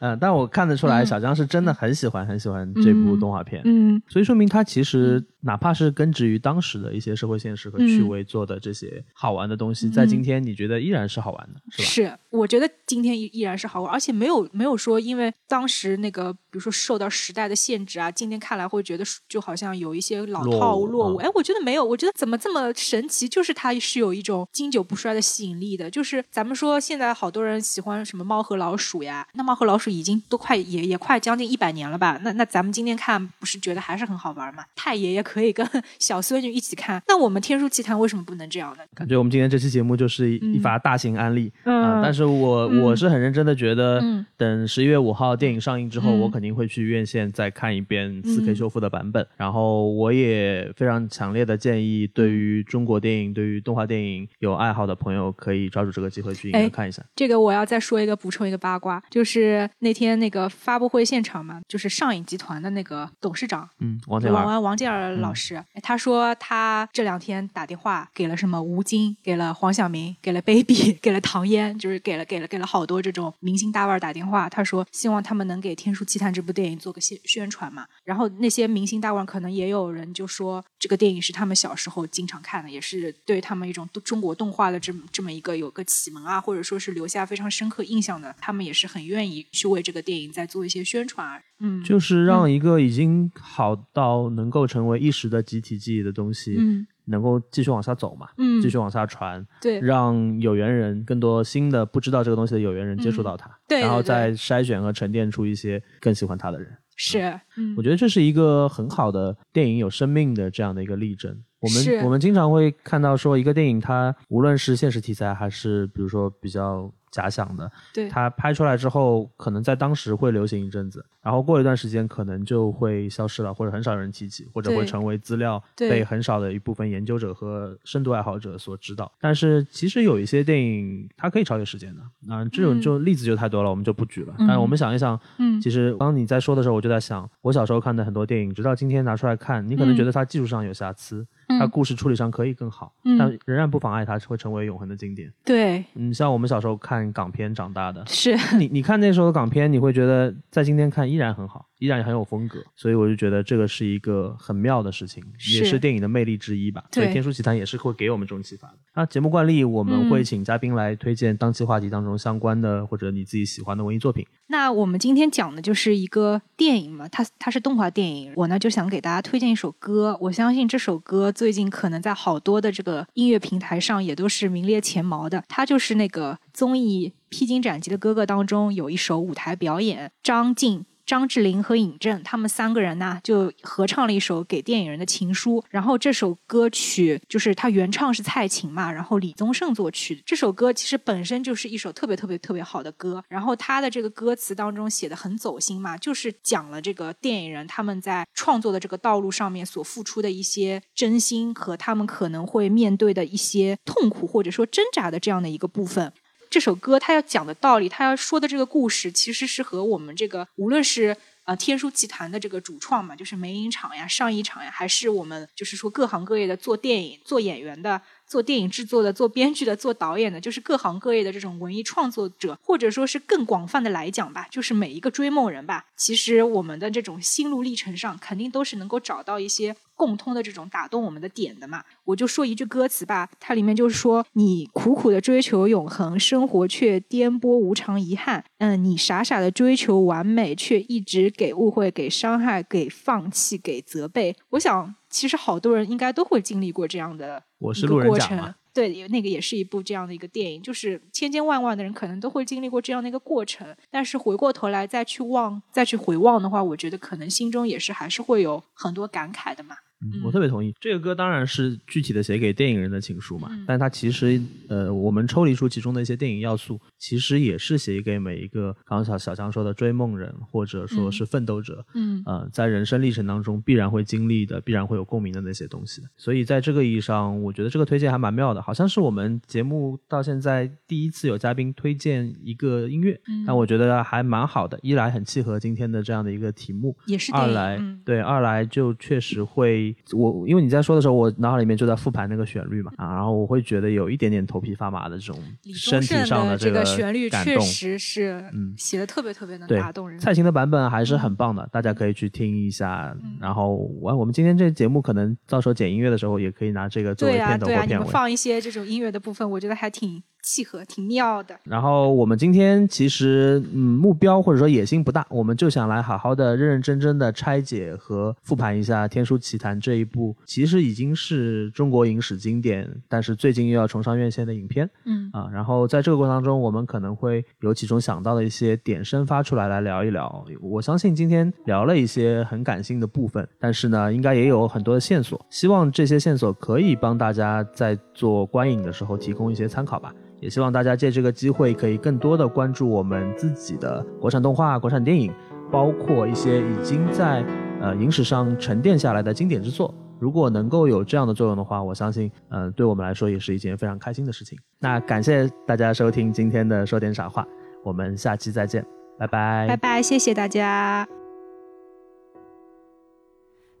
Speaker 1: 嗯，但我看得出来，
Speaker 2: 嗯
Speaker 1: 小江是真的很喜欢很喜欢这部动画片，
Speaker 2: 嗯
Speaker 1: 所以说明他其实哪怕是根植于当时的一些社会现实和趣味做的这些好玩的东西，在今天你觉得依然是好玩的，是吧？
Speaker 2: 是，我觉得今天依依然是好玩，而且没有没有说因为当时那个比如说受到时代的限制啊，今天看来会觉得就好像有一些老
Speaker 1: 落伍
Speaker 2: 套落伍。
Speaker 1: 啊
Speaker 2: 哎，我觉得没有，我觉得怎么这么神奇？就是它是有一种经久不衰的吸引力的。就是咱们说现在好多人喜欢什么猫和老鼠呀，那猫和老鼠已经都快也也快将近一百年了吧？那那咱们今天看不是觉得还是很好玩吗？太爷爷可以跟 小孙女一起看，那我们天书奇谈为什么不能这样呢？
Speaker 1: 感觉我们今天这期节目就是一发大型案例啊、
Speaker 2: 嗯
Speaker 1: 但是我、
Speaker 2: 嗯
Speaker 1: 我是很认真的觉得，
Speaker 2: 嗯。
Speaker 1: 等十一月五号电影上映之后，
Speaker 2: 嗯。
Speaker 1: 我肯定会去院线再看一遍四 K
Speaker 2: 嗯。
Speaker 1: 修复的版本。然后我也非常强烈的建议，对于中国电影、对于动画电影有爱好的朋友，可以抓住这个机会去影
Speaker 2: 哎
Speaker 1: 院看一下。
Speaker 2: 这个我要再说一个补充一个八卦，就是那天那个发布会现场嘛，就是上影集团的那个董事长
Speaker 1: 嗯，王健
Speaker 2: 王，王王健儿老师，哎他说他这两天打电话给了什么吴京，给了黄晓明，给了 baby，给了唐嫣，就是给了给了给了好多这种明星大腕儿打电话。他说希望他们能给《天书奇谭》这部电影做个宣宣传嘛。然后那些明星大腕儿可能也有人就说这个电影是他们小时候经常看的，也是对他们一种中国动画的这么这么一个有个启蒙啊，或者说是留下非常深刻印象的，他们也是很愿意去为这个电影再做一些宣传啊。嗯，
Speaker 1: 就是让一个已经好到能够成为一时的集体记忆的东西，
Speaker 2: 嗯
Speaker 1: 能够继续往下走嘛，
Speaker 2: 嗯。
Speaker 1: 继续往下传，
Speaker 2: 对。
Speaker 1: 让有缘人更多新的不知道这个东西的有缘人接触到它，
Speaker 2: 嗯。对对对
Speaker 1: 然后再筛选和沉淀出一些更喜欢它的人。
Speaker 2: 是嗯
Speaker 1: 我觉得这是一个很好的电影有生命的这样的一个例证。我们我们经常会看到说，一个电影它无论是现实题材还是比如说比较假想的，
Speaker 2: 对。
Speaker 1: 它拍出来之后，可能在当时会流行一阵子，然后过一段时间可能就会消失了，或者很少有人提起，或者会成为资料
Speaker 2: 对
Speaker 1: 被很少的一部分研究者和深度爱好者所知道。但是其实有一些电影它可以超越时间的，啊、这种
Speaker 2: 嗯。
Speaker 1: 就例子就太多了，我们就不举了。
Speaker 2: 嗯
Speaker 1: 但是我们想一想，
Speaker 2: 嗯。
Speaker 1: 其实当你在说的时候，我就在想，我小时候看的很多电影，直到今天拿出来看，你可能
Speaker 2: 嗯。
Speaker 1: 觉得它技术上有瑕疵，
Speaker 2: 嗯
Speaker 1: 它故事处理上可以更好，
Speaker 2: 嗯
Speaker 1: 但仍然不妨碍它会成为永恒的经典。
Speaker 2: 对
Speaker 1: 你，像我们小时候看港片长大的，
Speaker 2: 是
Speaker 1: 你你看那时候的港片，你会觉得在今天看依然很好，依然很有风格，所以我就觉得这个是一个很妙的事情，也
Speaker 2: 是
Speaker 1: 是电影的魅力之一吧。所以《天书奇谭》也是会给我们这种启发的。那节目惯例，我们
Speaker 2: 嗯
Speaker 1: 会请嘉宾来推荐当期话题当中相关的或者你自己喜欢的文艺作品。
Speaker 2: 那我们今天讲的就是一个电影嘛，它它是动画电影。我呢就想给大家推荐一首歌，我相信这首歌最近可能在好多的这个音乐平台上也都是名列前茅的。它就是那个综艺《披荆斩棘的哥哥》当中有一首舞台表演，张晋。张智霖和尹正他们三个人呢，就合唱了一首给电影人的情书。然后这首歌曲就是他原唱是蔡琴嘛，然后李宗盛作曲。这首歌其实本身就是一首特别特别特别好的歌。然后他的这个歌词当中写的很走心嘛，就是讲了这个电影人他们在创作的这个道路上面所付出的一些真心和他们可能会面对的一些痛苦或者说挣扎的这样的一个部分。这首歌他要讲的道理，他要说的这个故事，其实是和我们这个无论是呃天书集团的这个主创嘛，就是梅影厂呀、上一厂呀，还是我们就是说各行各业的做电影、做演员的、做电影制作的、做编剧的、做导演的，就是各行各业的这种文艺创作者，或者说是更广泛的来讲吧，就是每一个追梦人吧，其实我们的这种心路历程上，肯定都是能够找到一些共通的这种打动我们的点的嘛。我就说一句歌词吧，它里面就是说：你苦苦的追求永恒，生活却颠簸无常遗憾。嗯，你傻傻的追求完美，却一直给误会、给伤害、给放弃、给责备。我想，其实好多人应该都会经历过这样的一个
Speaker 1: 我是路人
Speaker 2: 过程。对，那个也是一部这样的一个电影，就是千千万万的人可能都会经历过这样的一个过程，但是回过头来再去望、再去回望的话，我觉得可能心中也是还是会有很多感慨的嘛。
Speaker 1: 嗯，我特别同意。这个歌当然是具体的写给电影人的情书嘛，
Speaker 2: 嗯
Speaker 1: 但它其实呃，我们抽离出其中的一些电影要素，其实也是写给每一个刚刚小小强说的追梦人，或者说是奋斗者，
Speaker 2: 嗯
Speaker 1: 呃，在人生历程当中必然会经历的，必然会有共鸣的那些东西。所以在这个意义上，我觉得这个推荐还蛮妙的，好像是我们节目到现在第一次有嘉宾推荐一个音乐，
Speaker 2: 嗯
Speaker 1: 但我觉得还蛮好的。一来很契合今天的这样的一个题目，
Speaker 2: 也是，
Speaker 1: 二来、
Speaker 2: 嗯
Speaker 1: 对，二来就确实会我因为你在说的时候，我脑海里面就在复盘那个旋律嘛啊，然后我会觉得有一点点头皮发麻的这种身体
Speaker 2: 宗盛的
Speaker 1: 这
Speaker 2: 个旋律。确实是
Speaker 1: 嗯
Speaker 2: 写的特别特别能打动人。
Speaker 1: 蔡琴的版本还是很棒的，大家可以去听一下。
Speaker 2: 嗯
Speaker 1: 然后我我们今天这节目可能到时候剪音乐的时候，也可以拿这个作为
Speaker 2: 对啊，
Speaker 1: 片头
Speaker 2: 对啊，你
Speaker 1: 或片尾。
Speaker 2: 们放一些这种音乐的部分，我觉得还挺契合，挺妙的。
Speaker 1: 然后我们今天其实嗯目标或者说野心不大，我们就想来好好的认认真真的拆解和复盘一下《天书奇谭》这一部其实已经是中国影史经典，但是最近又要重上院线的影片。
Speaker 2: 嗯
Speaker 1: 啊，然后在这个过程当中，我们可能会有其中想到的一些点生发出来，来聊一聊。我相信今天聊了一些很感性的部分，但是呢，应该也有很多的线索。希望这些线索可以帮大家在做观影的时候提供一些参考吧。也希望大家借这个机会，可以更多的关注我们自己的国产动画、国产电影，包括一些已经在呃影史上沉淀下来的经典之作。如果能够有这样的作用的话，我相信，嗯、对我们来说也是一件非常开心的事情。那感谢大家收听今天的说点傻话，我们下期再见，拜拜。
Speaker 2: 拜拜，谢谢大家。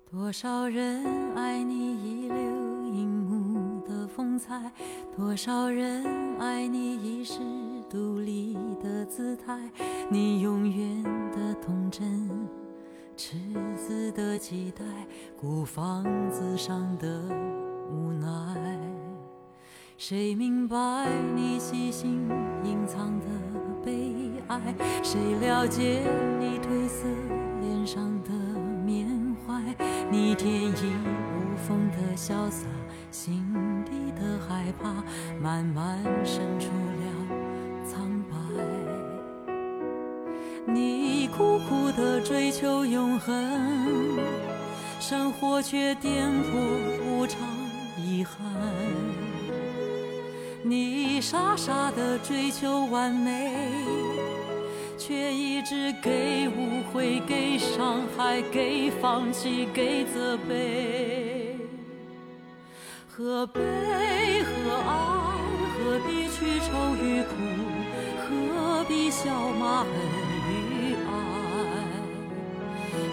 Speaker 3: 多少人爱你遗留荧幕的风采，多少人爱你遗世独立的姿态，你永远的童真，赤子的期待，孤房子上的无奈。谁明白你细心隐藏的悲哀？谁了解你褪色脸上的缅怀？你天衣无缝的潇洒，心底的害怕，慢慢渗出了苦苦的追求永恒，生活却颠簸无常，遗憾。你傻傻的追求完美，却一直给误会、给伤害、给放弃、给责备。何悲何爱？何必去愁与苦？何必笑骂恨？